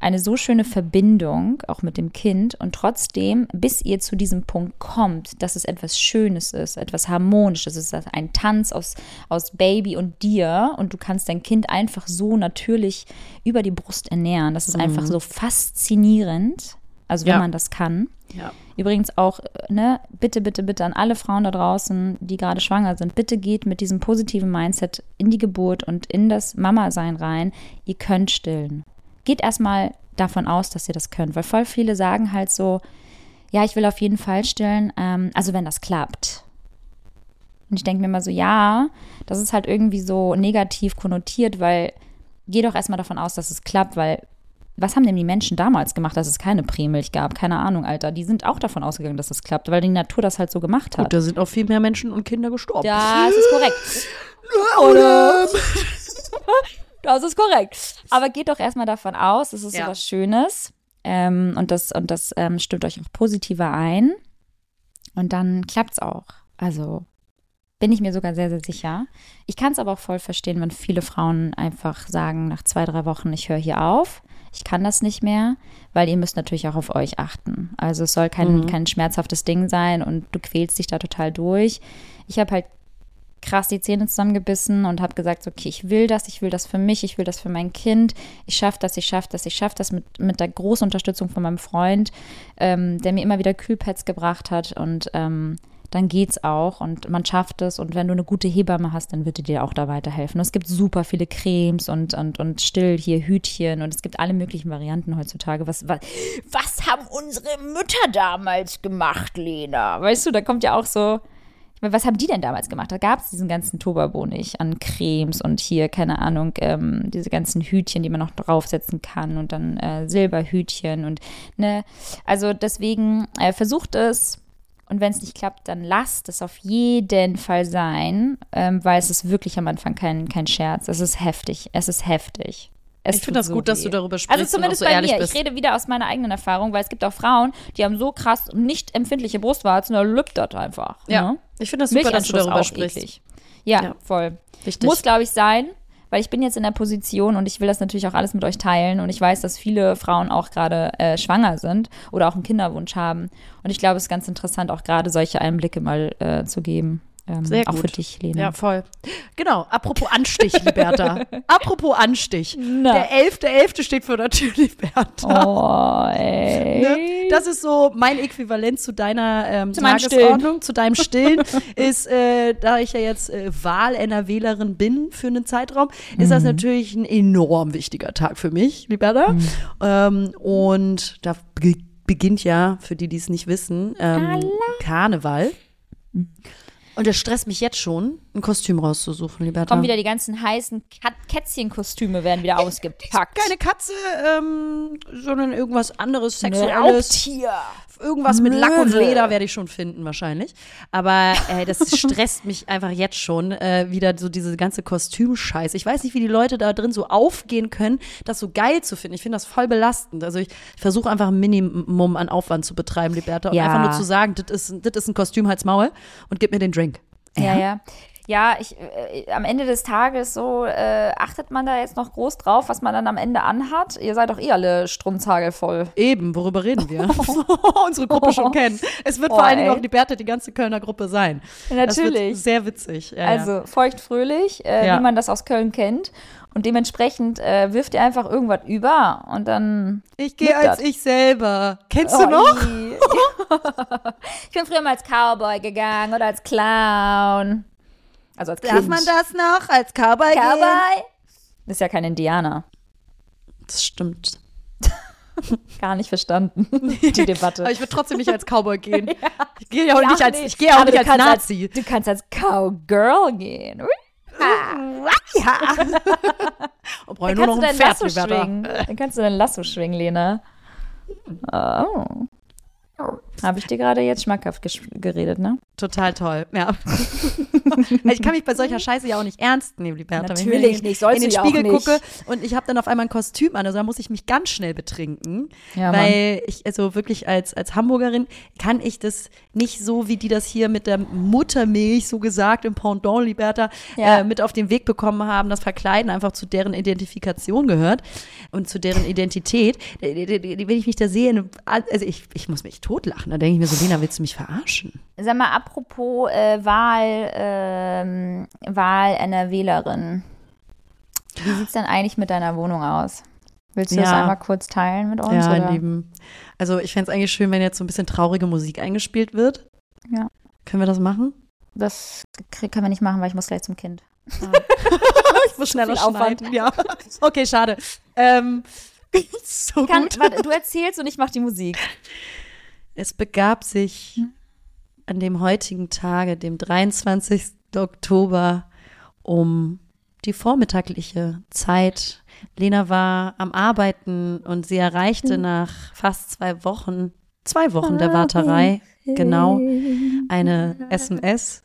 eine so schöne Verbindung auch mit dem Kind und trotzdem, bis ihr zu diesem Punkt kommt, dass es etwas Schönes ist, etwas Harmonisches, es ist ein Tanz aus, aus Baby und dir und du kannst dein Kind einfach so natürlich über die Brust ernähren. Das ist einfach so faszinierend, also wenn Ja. man das kann. Ja. Übrigens auch, äh, ne, bitte, bitte, bitte an alle Frauen da draußen, die gerade schwanger sind, bitte geht mit diesem positiven Mindset in die Geburt und in das Mama-Sein rein. Ihr könnt stillen. Geht erstmal davon aus, dass ihr das könnt, weil voll viele sagen halt so, ja, ich will auf jeden Fall stillen, ähm, also wenn das klappt. Und ich denke mir immer so, ja, das ist halt irgendwie so negativ konnotiert, weil geh doch erstmal davon aus, dass es klappt, weil was haben denn die Menschen damals gemacht, dass es keine Prämilch gab? Keine Ahnung, Alter. Die sind auch davon ausgegangen, dass es klappt, weil die Natur das halt so gemacht hat. Gut, da sind auch viel mehr Menschen und Kinder gestorben. Das ist korrekt. *laughs* Oder? *laughs* *laughs* Das ist korrekt. Aber geht doch erstmal davon aus, es ist Ja. so was Schönes. Ähm, und das, und das ähm, stimmt euch auch positiver ein. Und dann klappt's auch. Also bin ich mir sogar sehr, sehr sicher. Ich kann es aber auch voll verstehen, wenn viele Frauen einfach sagen, nach zwei, drei Wochen, ich höre hier auf. Ich kann das nicht mehr, weil ihr müsst natürlich auch auf euch achten. Also es soll kein, kein schmerzhaftes Ding sein und du quälst dich da total durch. Ich habe halt krass die Zähne zusammengebissen und habe gesagt, okay, ich will das, ich will das für mich, ich will das für mein Kind, ich schaffe das, ich schaffe das, ich schaffe das mit, mit der großen Unterstützung von meinem Freund, ähm, der mir immer wieder Kühlpads gebracht hat und ähm, dann geht's auch und man schafft es und wenn du eine gute Hebamme hast, dann wird die dir auch da weiterhelfen. Es gibt super viele Cremes und, und, und still hier Hütchen und es gibt alle möglichen Varianten heutzutage. Was, was, was haben unsere Mütter damals gemacht, Lena? Weißt du, da kommt ja auch so, was haben die denn damals gemacht? Da gab es diesen ganzen Tobabo nicht an Cremes und hier, keine Ahnung, ähm, diese ganzen Hütchen, die man noch draufsetzen kann und dann äh, Silberhütchen und ne, also deswegen äh, versucht es und wenn es nicht klappt, dann lasst es auf jeden Fall sein, ähm, weil es ist wirklich am Anfang kein, kein Scherz. Es ist heftig. Es ist heftig. Es Ich finde das so gut, dass weh. du darüber sprichst Also zumindest so bei mir. bist. Ich rede wieder aus meiner eigenen Erfahrung, weil es gibt auch Frauen, die haben so krass nicht empfindliche Brustwarzen, da lübt das einfach. Ja, Ne? ich finde das super, dass du darüber sprichst. eklig. Ja, Ja. voll. Wichtig. Muss, glaube ich, sein, weil ich bin jetzt in der Position und ich will das natürlich auch alles mit euch teilen und ich weiß, dass viele Frauen auch gerade äh, schwanger sind oder auch einen Kinderwunsch haben. Und ich glaube, es ist ganz interessant, auch gerade solche Einblicke mal äh, zu geben. Ähm, Sehr Auch gut. für dich, Lena. Ja, voll. Genau, apropos Anstich, Liberta. *laughs* apropos Anstich. Na. Der 11.11. steht für der Tür, Liberta. Oh, ey. *laughs* Ne? Das ist so mein Äquivalent zu deiner ähm, Zu Tagesordnung, zu deinem Stillen. *laughs* ist, äh, da ich ja jetzt äh, Wahl-NRWlerin bin für einen Zeitraum, ist Mhm. das natürlich ein enorm wichtiger Tag für mich, Liberta. Mhm. Ähm, und da be beginnt ja, für die, die es nicht wissen, ähm, Karneval. Mhm. Und es stresst mich jetzt schon, ein Kostüm rauszusuchen, Liberta. Kommen wieder die ganzen heißen Kat Kätzchenkostüme werden wieder ausgepackt. Keine Katze, ähm, sondern irgendwas anderes, sexuelles. Raubtier. Irgendwas mit Lack und Möwe. Leder werde ich schon finden, wahrscheinlich. Aber äh, das *laughs* stresst mich einfach jetzt schon, äh, wieder so diese ganze Kostümscheiße. Ich weiß nicht, wie die Leute da drin so aufgehen können, das so geil zu finden. Ich finde das voll belastend. Also ich versuche einfach ein Minimum an Aufwand zu betreiben, Liberta. Und Ja. einfach nur zu sagen, das ist, das ist ein Kostüm, halt's Maul und gib mir den Drink. Ja, ja. Ja, ich, äh, am Ende des Tages so, äh, achtet man da jetzt noch groß drauf, was man dann am Ende anhat? Ihr seid doch eh alle strunzhagelvoll. Eben, worüber reden wir? *laughs* *laughs* Unsere Gruppe schon kennen. Es wird Oh, vor allen Dingen auch Liberta die ganze Kölner Gruppe sein. Natürlich. sehr witzig. Ja, ja. Also feuchtfröhlich, äh, Ja. wie man das aus Köln kennt. Und dementsprechend äh, wirft ihr einfach irgendwas über und dann. Ich gehe als das. ich selber. Kennst Oh, du noch? *laughs* ich bin früher mal als Cowboy gegangen oder als Clown. Also als Darf Kind. man das noch als Cowboy gehen? Cowboy? Das ist ja kein Indianer. Das stimmt. *laughs* Gar nicht verstanden, *laughs* die Debatte. Aber ich würde trotzdem nicht als Cowboy gehen. *laughs* Ich gehe ja auch Ja, nicht als, ich gehe auch nicht als Nazi. Als, du kannst als Cowgirl gehen. ja. Und brauche nur noch ein Pferd, Lasso. Dann kannst du dein Lasso schwingen, Lena. Oh. Habe ich dir gerade jetzt schmackhaft geredet, ne? Total toll, ja. *laughs* ich kann mich bei solcher Scheiße ja auch nicht ernst nehmen, Liberta. Mir Natürlich nicht, sollst in den Spiegel nicht. gucke und ich habe dann auf einmal ein Kostüm an, also da muss ich mich ganz schnell betrinken, Ja, weil ich also wirklich als als Hamburgerin kann ich das nicht so, wie die das hier mit der Muttermilch so gesagt im Pendant Liberta Ja. äh, mit auf den Weg bekommen haben, das Verkleiden einfach zu deren Identifikation gehört und zu deren Identität. Äh, Wenn ich mich da sehe, also ich, ich muss mich totlachen, da denke ich mir so, Lena, willst du mich verarschen? Sag mal, apropos äh, Wahl, ähm, Wahl einer Wählerin. Wie sieht's denn eigentlich mit deiner Wohnung aus? Willst du das Ja. einmal kurz teilen mit uns? Ja, oder? Lieben. Also ich fände es eigentlich schön, wenn jetzt so ein bisschen traurige Musik eingespielt wird. Ja. Können wir das machen? Das können wir nicht machen, weil ich muss gleich zum Kind. *laughs* Ich muss schneller schneiden. Ja. Okay, schade. Ähm, *laughs* so Kann, warte, du erzählst und ich mach die Musik. Es begab sich an dem heutigen Tage, dem 23. Oktober, um die vormittagliche Zeit. Lena war am Arbeiten und sie erreichte nach fast zwei Wochen, zwei Wochen der Warterei, genau, eine SMS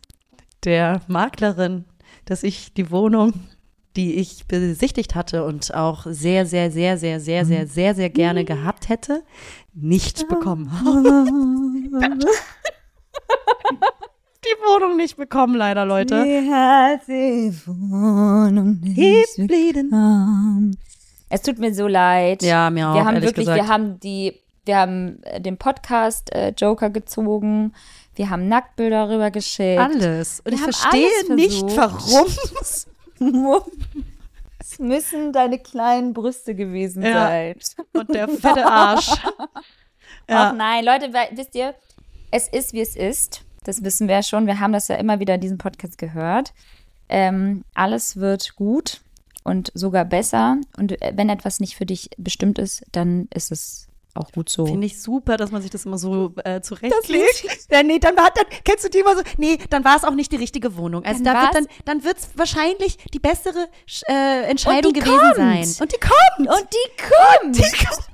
der Maklerin, dass ich die Wohnung, die ich besichtigt hatte und auch sehr, sehr, sehr, sehr, sehr, sehr, sehr, sehr gerne gehabt hätte, nicht bekommen *laughs* habe. die Wohnung nicht bekommen, leider, Leute. Die hat die Wohnung nicht bekommen. Es tut mir so leid. Ja, mir auch, Wir haben wirklich, gesagt. wir haben die, wir haben äh, den Podcast äh, Joker gezogen. Wir haben Nacktbilder rüber geschickt. Alles. Und Wir ich haben verstehe alles nicht, warum. *laughs* *laughs* Es müssen deine kleinen Brüste gewesen Ja. sein. Und der *laughs* fette Arsch. Ach nein, Leute, wisst ihr, es ist, wie es ist. Das wissen wir ja schon. Wir haben das ja immer wieder in diesem Podcast gehört. Ähm, alles wird gut und sogar besser. Und äh, wenn etwas nicht für dich bestimmt ist, dann ist es auch gut so. Finde ich super, dass man sich das immer so äh, zurechtlegt. Ja, nee, dann war, dann kennst du die immer so, nee, dann war es auch nicht die richtige Wohnung. Also Dann da wird dann, dann wird es wahrscheinlich die bessere äh, Entscheidung die gewesen kommt. sein. Und die kommt. Und die kommt.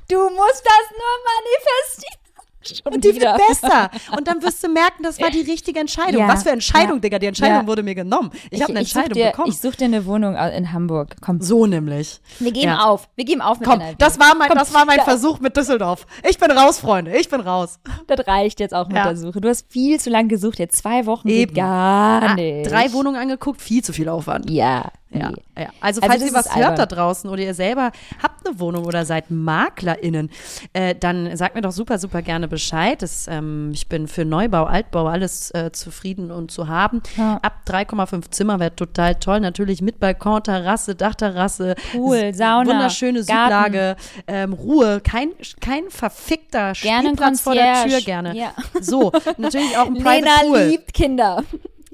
Du musst das nur manifestieren. Schon Und die wieder. wird besser. Und dann wirst du merken, das war die richtige Entscheidung. Ja, Was für Entscheidung, ja. Digga. Die Entscheidung Ja. wurde mir genommen. Ich, habe eine such Entscheidung dir, bekommen. Ich suche dir eine Wohnung in Hamburg. Komm, so nämlich. wir geben auf. Wir geben auf mit Komm, NRW. das war mein, Komm, das war mein da- Versuch mit Düsseldorf. Ich bin raus, Freunde. Ich bin raus. Das reicht jetzt auch mit der Suche. Du hast viel zu lange gesucht. Jetzt zwei Wochen Eben. gar Ah, nicht. drei Wohnungen angeguckt, viel zu viel Aufwand. Ja. Ja, nee. ja. Also, Also falls ihr was hört da draußen oder ihr selber habt eine Wohnung oder seid MaklerInnen, äh, dann sagt mir doch super, super gerne Bescheid. Das, ähm, ich bin für Neubau, Altbau alles äh, zufrieden und zu haben. Ja. Ab 3,5 Zimmer wäre total toll. Natürlich mit Balkon, Terrasse, Dachterrasse. Pool, S- Sauna, Wunderschöne. Südlage, ähm, Ruhe, kein, kein verfickter Gerne Spielplatz vor der. Tür, gerne. Ja. So, natürlich auch ein *laughs* Private Lena Pool. liebt Kinder.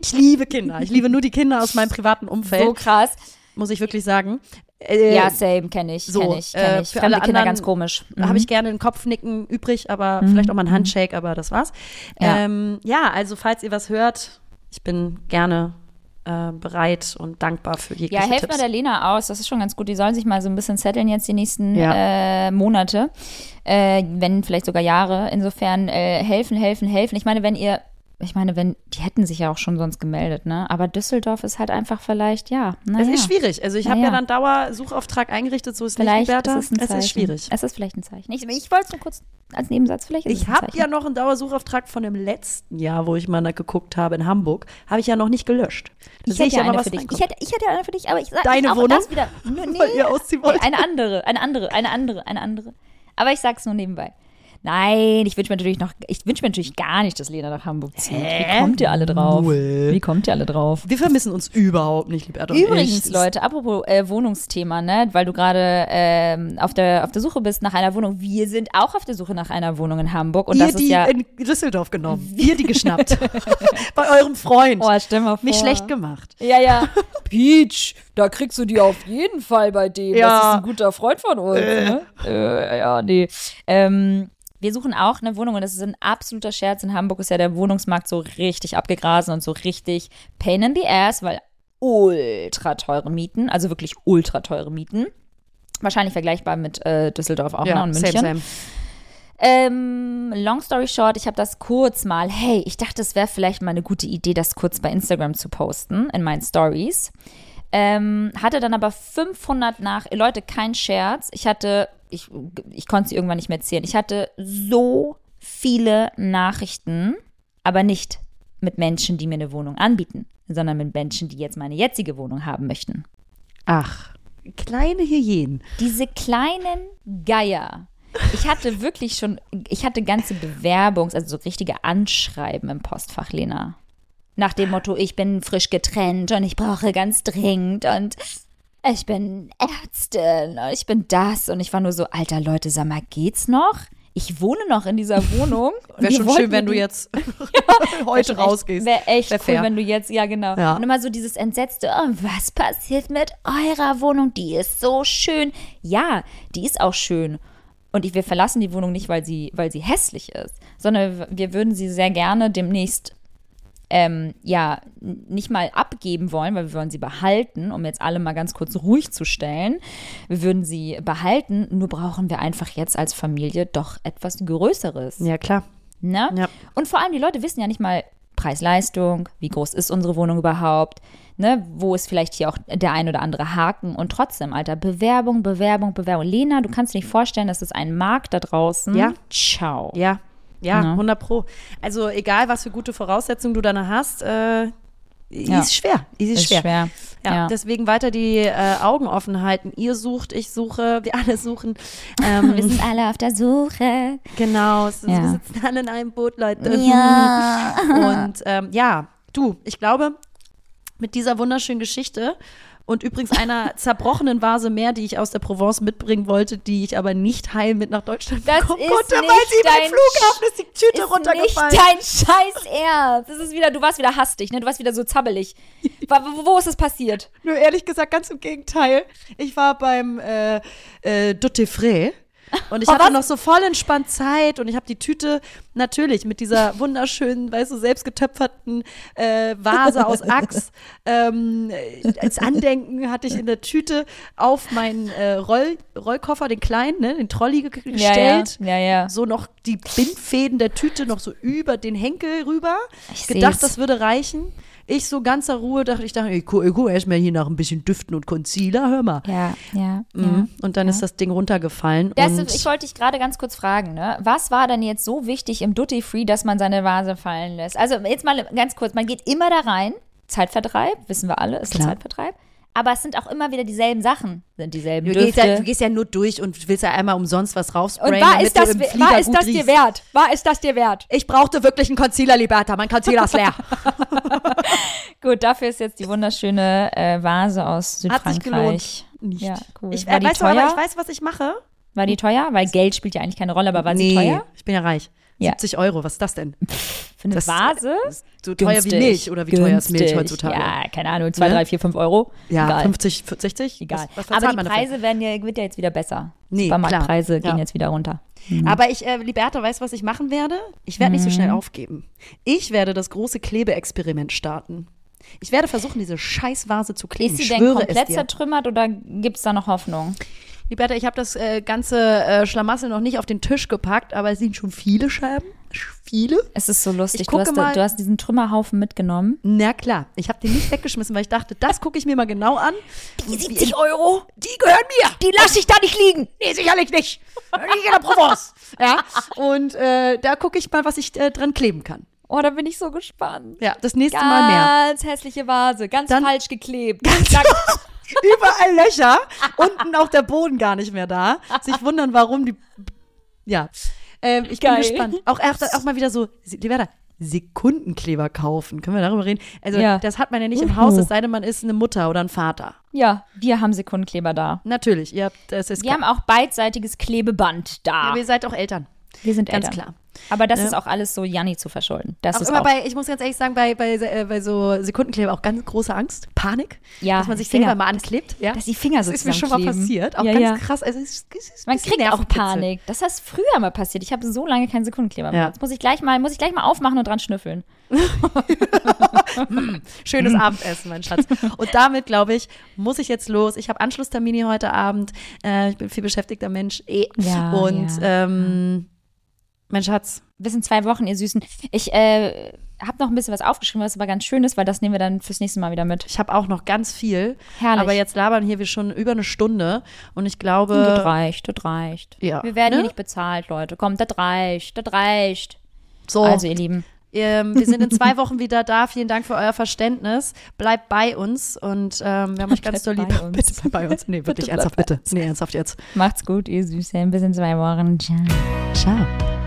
Ich liebe Kinder. Ich liebe nur die Kinder aus meinem privaten Umfeld So krass. muss ich wirklich sagen. Äh, ja, same, kenne ich. so, Kenne ich, äh, kenne ich. für Fremde alle Kinder ganz komisch. Mhm. Da habe ich gerne ein Kopfnicken übrig, aber vielleicht auch mal ein Handshake, aber das war's. Ja. Ähm, ja, also falls ihr was hört, ich bin gerne äh, bereit und dankbar für jegliche Ja, helft Tipps. mal der Lena aus, das ist schon ganz gut. Die sollen sich mal so ein bisschen setteln jetzt die nächsten Ja. äh, Monate, äh, wenn vielleicht sogar Jahre. Insofern äh, helfen, helfen, helfen. Ich meine, wenn ihr, ich meine, wenn, die hätten sich ja auch schon sonst gemeldet, ne? Aber Düsseldorf ist halt einfach vielleicht, ja, Es naja. ist schwierig. Also ich habe Naja. ja dann Dauersuchauftrag eingerichtet, so ist Vielleicht nicht, Liberta. ist es ein Zeichen. es ist schwierig. Es ist vielleicht ein Zeichen. Ich, ich wollte es nur kurz als Nebensatz, vielleicht Ich habe ja noch einen Dauersuchauftrag von dem letzten Jahr, wo ich mal geguckt habe in Hamburg, habe ich ja noch nicht gelöscht. Da ich sehe hätte ja mal, eine was für dich. Ich hätte, ich hätte ja eine für dich, aber ich sag Deine ich Wohnung? das wieder. Nee, *laughs* Weil ihr ausziehen wollt. Eine andere, eine andere, eine andere, eine andere. Aber ich sag's nur nebenbei. Nein, ich wünsche mir natürlich noch, ich wünsche mir natürlich gar nicht, dass Lena nach Hamburg zieht. Wie kommt ihr alle drauf? Null. Wie kommt ihr alle drauf? Wir vermissen uns überhaupt nicht, Liberta. und Übrigens, ich. Leute, apropos äh, Wohnungsthema, ne, weil du gerade ähm, auf, der, auf der Suche bist nach einer Wohnung. Wir sind auch auf der Suche nach einer Wohnung in Hamburg. Und ihr das ist die ja. in Düsseldorf genommen. *laughs* Wir die geschnappt. *laughs* Bei eurem Freund. Oh, stell mal vor. Nicht schlecht gemacht. Ja, ja. *laughs* Peach, da kriegst du die auf jeden Fall bei dem. Ja. Das ist ein guter Freund von uns. Ne? Äh, ja, nee. Ähm, wir suchen auch eine Wohnung und das ist ein absoluter Scherz. In Hamburg ist ja der Wohnungsmarkt so richtig abgegrasen und so richtig pain in the ass, weil ultra teure Mieten, also wirklich ultra teure Mieten. Wahrscheinlich vergleichbar mit äh, Düsseldorf auch ne, und München. same, same. Ähm, long story short, ich habe das kurz mal, hey, ich dachte, es wäre vielleicht mal eine gute Idee, das kurz bei Instagram zu posten, in meinen Stories. Ähm, hatte dann aber 500 nach, Leute, kein Scherz, ich hatte, ich, ich konnte sie irgendwann nicht mehr zählen, ich hatte so viele Nachrichten, aber nicht mit Menschen, die mir eine Wohnung anbieten, sondern mit Menschen, die jetzt meine jetzige Wohnung haben möchten. Ach, kleine Hyänen. Diese kleinen Geier. Ich hatte wirklich schon, ich hatte ganze Bewerbungs-, also so richtige Anschreiben im Postfach, Lena. Nach dem Motto, ich bin frisch getrennt und ich brauche ganz dringend und ich bin Ärztin und ich bin das. Und ich war nur so, alter Leute, sag mal, geht's noch? Ich wohne noch in dieser Wohnung. *laughs* Wäre schon schön, wenn du jetzt *laughs* *laughs* heute rausgehst. Wäre echt Wär cool, fair. wenn du jetzt, ja genau. Ja. Und immer so dieses entsetzte, oh, was passiert mit eurer Wohnung? Die ist so schön. Ja, die ist auch schön. Und ich, wir verlassen die Wohnung nicht, weil sie, weil sie hässlich ist, sondern wir würden sie sehr gerne demnächst ähm, ja nicht mal abgeben wollen, weil wir wollen sie behalten, um jetzt alle mal ganz kurz ruhig zu stellen. Wir würden sie behalten, nur brauchen wir einfach jetzt als Familie doch etwas Größeres. Ja, klar. Ne? Ja. Und vor allem, die Leute wissen ja nicht mal Preis-Leistung, wie groß ist unsere Wohnung überhaupt, ne? wo ist vielleicht hier auch der ein oder andere Haken und trotzdem, Alter, Bewerbung, Bewerbung, Bewerbung. Lena, du kannst dir nicht vorstellen, dass es einen Markt da draußen. Ja. Ciao. Ja, ja, Ne? 100 Pro. Also egal, was für gute Voraussetzungen du dann hast, äh, Ja. ist schwer. Ist, Ist schwer. schwer. Ja, Ja. deswegen weiter die äh, Augen offen halten. Ihr sucht, ich suche, wir alle suchen. Ähm, Wir sind alle auf der Suche. genau, es ist, Ja. wir sitzen alle in einem Boot, Leute. Ja. Und ähm, ja, du, ich glaube, mit dieser wunderschönen Geschichte und übrigens einer *laughs* zerbrochenen Vase mehr, die ich aus der Provence mitbringen wollte, die ich aber nicht heil mit nach Deutschland Das bekommen konnte, weil sie beim Flughafen ist die Tüte Ist runtergefallen. nicht dein Scheiß Ernst. Das ist wieder, du warst wieder hastig, ne? Du warst wieder so zappelig. *laughs* Wa- Wo, wo ist das passiert? Nur ehrlich gesagt, ganz im Gegenteil. Ich war beim äh, äh, Dutte und ich Oh, hatte noch so voll entspannt Zeit und ich habe die Tüte natürlich mit dieser wunderschönen, weißt du, selbst getöpferten äh, Vase aus Axt *laughs* ähm, äh, als Andenken hatte ich in der Tüte auf meinen äh, Roll, Rollkoffer, den kleinen, ne, den Trolley ge gestellt. Ja, ja. ja, ja. So noch die Bindfäden der Tüte noch so über den Henkel rüber. Ich Gedacht, seh's. das würde reichen. Ich so ganzer Ruhe dachte, ich dachte, ich guck, ich guck erst mal hier nach ein bisschen Düften und Concealer, hör mal. Ja, ja, ja. Mhm. Und dann ist das Ding runtergefallen. Das ich wollte dich gerade ganz kurz fragen, ne? Was war denn jetzt so wichtig im Duty Free, dass man seine Vase fallen lässt? Also jetzt mal ganz kurz, man geht immer da rein, Zeitvertreib, wissen wir alle, ist ein Klar. Zeitvertreib. Aber es sind auch immer wieder dieselben Sachen, sind dieselben du, Düfte. gehst ja, du gehst ja nur durch und willst ja einmal umsonst was raufsprayen, und war damit ist das, war ist gut das dir riechst. wert? War ist das dir wert? Ich brauchte wirklich einen Concealer, Liberta. Mein Concealer ist leer. *laughs* Gut, dafür ist jetzt die wunderschöne äh, Vase aus Hat sich gelohnt. Südfrankreich. Nicht. Ja, cool. Ich, war äh, die weißt du, teuer? aber ich weiß, was ich mache. war die teuer? Weil Geld spielt ja eigentlich keine Rolle, aber war sie teuer? ich bin ja reich. Ja. 70 Euro, was ist das denn? Für eine Das- Vase? So teuer Günstig. wie Milch oder wie teuer ist Milch Günstig. heutzutage? Ja, keine Ahnung, 2, Ne? 3, 4, 5 Euro. Ja, Egal. 50, 60? Egal. Was, was aber die? Preise werden ja, wird ja jetzt wieder besser. Nee, Supermarktpreise klar. gehen Ja. jetzt wieder runter. Aber ich, äh, Liberta, weißt du, was ich machen werde? Ich werde nicht so Mhm. schnell aufgeben. Ich werde das große Klebeexperiment starten. Ich werde versuchen, diese Scheißvase zu kleben. Ist sie denn komplett zertrümmert oder gibt es da noch Hoffnung? Liberta, ich habe das äh, ganze äh, Schlamassel noch nicht auf den Tisch gepackt, aber es sind schon viele Scherben. Viele? Es ist so lustig. Du hast, mal- du hast diesen Trümmerhaufen mitgenommen. Na klar, ich habe den nicht weggeschmissen, weil ich dachte, das gucke ich mir mal genau an. Die 70 Euro, Die gehören mir. die lasse ich da nicht liegen. Nee, sicherlich nicht. Nicht in der Provence. *laughs* Ja, und äh, da gucke ich mal, was ich äh, dran kleben kann. Oh, da bin ich so gespannt. Ja, das nächste Mal mehr. Ganz hässliche Vase, ganz Dann- falsch geklebt. *laughs* Überall Löcher, unten auch der Boden gar nicht mehr da. Sich wundern, warum die. Ja. Ähm, ich bin Geil. gespannt. Auch, auch, auch mal wieder so, Liberta, Sekundenkleber kaufen. Können wir darüber reden? Also, Ja. das hat man ja nicht im Haus, es sei denn, man ist eine Mutter oder ein Vater. ja, wir haben Sekundenkleber da. Natürlich, ihr habt, das ist Wir haben auch beidseitiges Klebeband da. ja, ihr seid auch Eltern. wir sind Ganz Eltern. klar. Aber das Ja. ist auch alles so Janni zu verschulden. Das Auch ist immer auch bei, ich muss ganz ehrlich sagen, bei, bei, äh, bei so Sekundenkleber auch ganz große Angst, Panik, Ja, dass man sich Finger. selber mal anklebt. Ja? dass die Finger so das ist mir schon mal passiert. Auch ja, ganz krass. Also, es es ein Man kriegt auch. Panik. Das ist früher mal passiert. Ich habe so lange keinen Sekundenkleber mehr. Jetzt muss ich gleich mal, muss ich gleich mal aufmachen und dran schnüffeln. *laughs* Schönes Abendessen, mein Schatz. Und damit, glaube ich, muss ich jetzt los. Ich habe Anschlusstermine heute Abend. Äh, ich bin viel beschäftigter Mensch. Eh. Ja, Und ja. ähm, mein Schatz, Bis in zwei Wochen, ihr Süßen. Ich äh, habe noch ein bisschen was aufgeschrieben, was aber ganz schön ist, weil das nehmen wir dann fürs nächste Mal wieder mit. ich habe auch noch ganz viel. Herrlich. Aber jetzt labern hier wir schon über eine Stunde. Und ich das glaube, reicht, das reicht. ja, Wir werden ne? hier nicht bezahlt, Leute. Komm, das reicht, das reicht. so. Also, ihr Lieben. Ähm, wir sind in zwei *laughs* Wochen wieder da. Vielen Dank für euer Verständnis. Bleibt bei uns und ähm, wir haben euch ganz doll *laughs* Bleibt lieb. Bitte bleib bei uns. Nee, wirklich Bitte ernsthaft, bleibt bitte. Nee, ernsthaft jetzt. Macht's gut, ihr Süßen. Bis in zwei Wochen. Ciao. Ciao.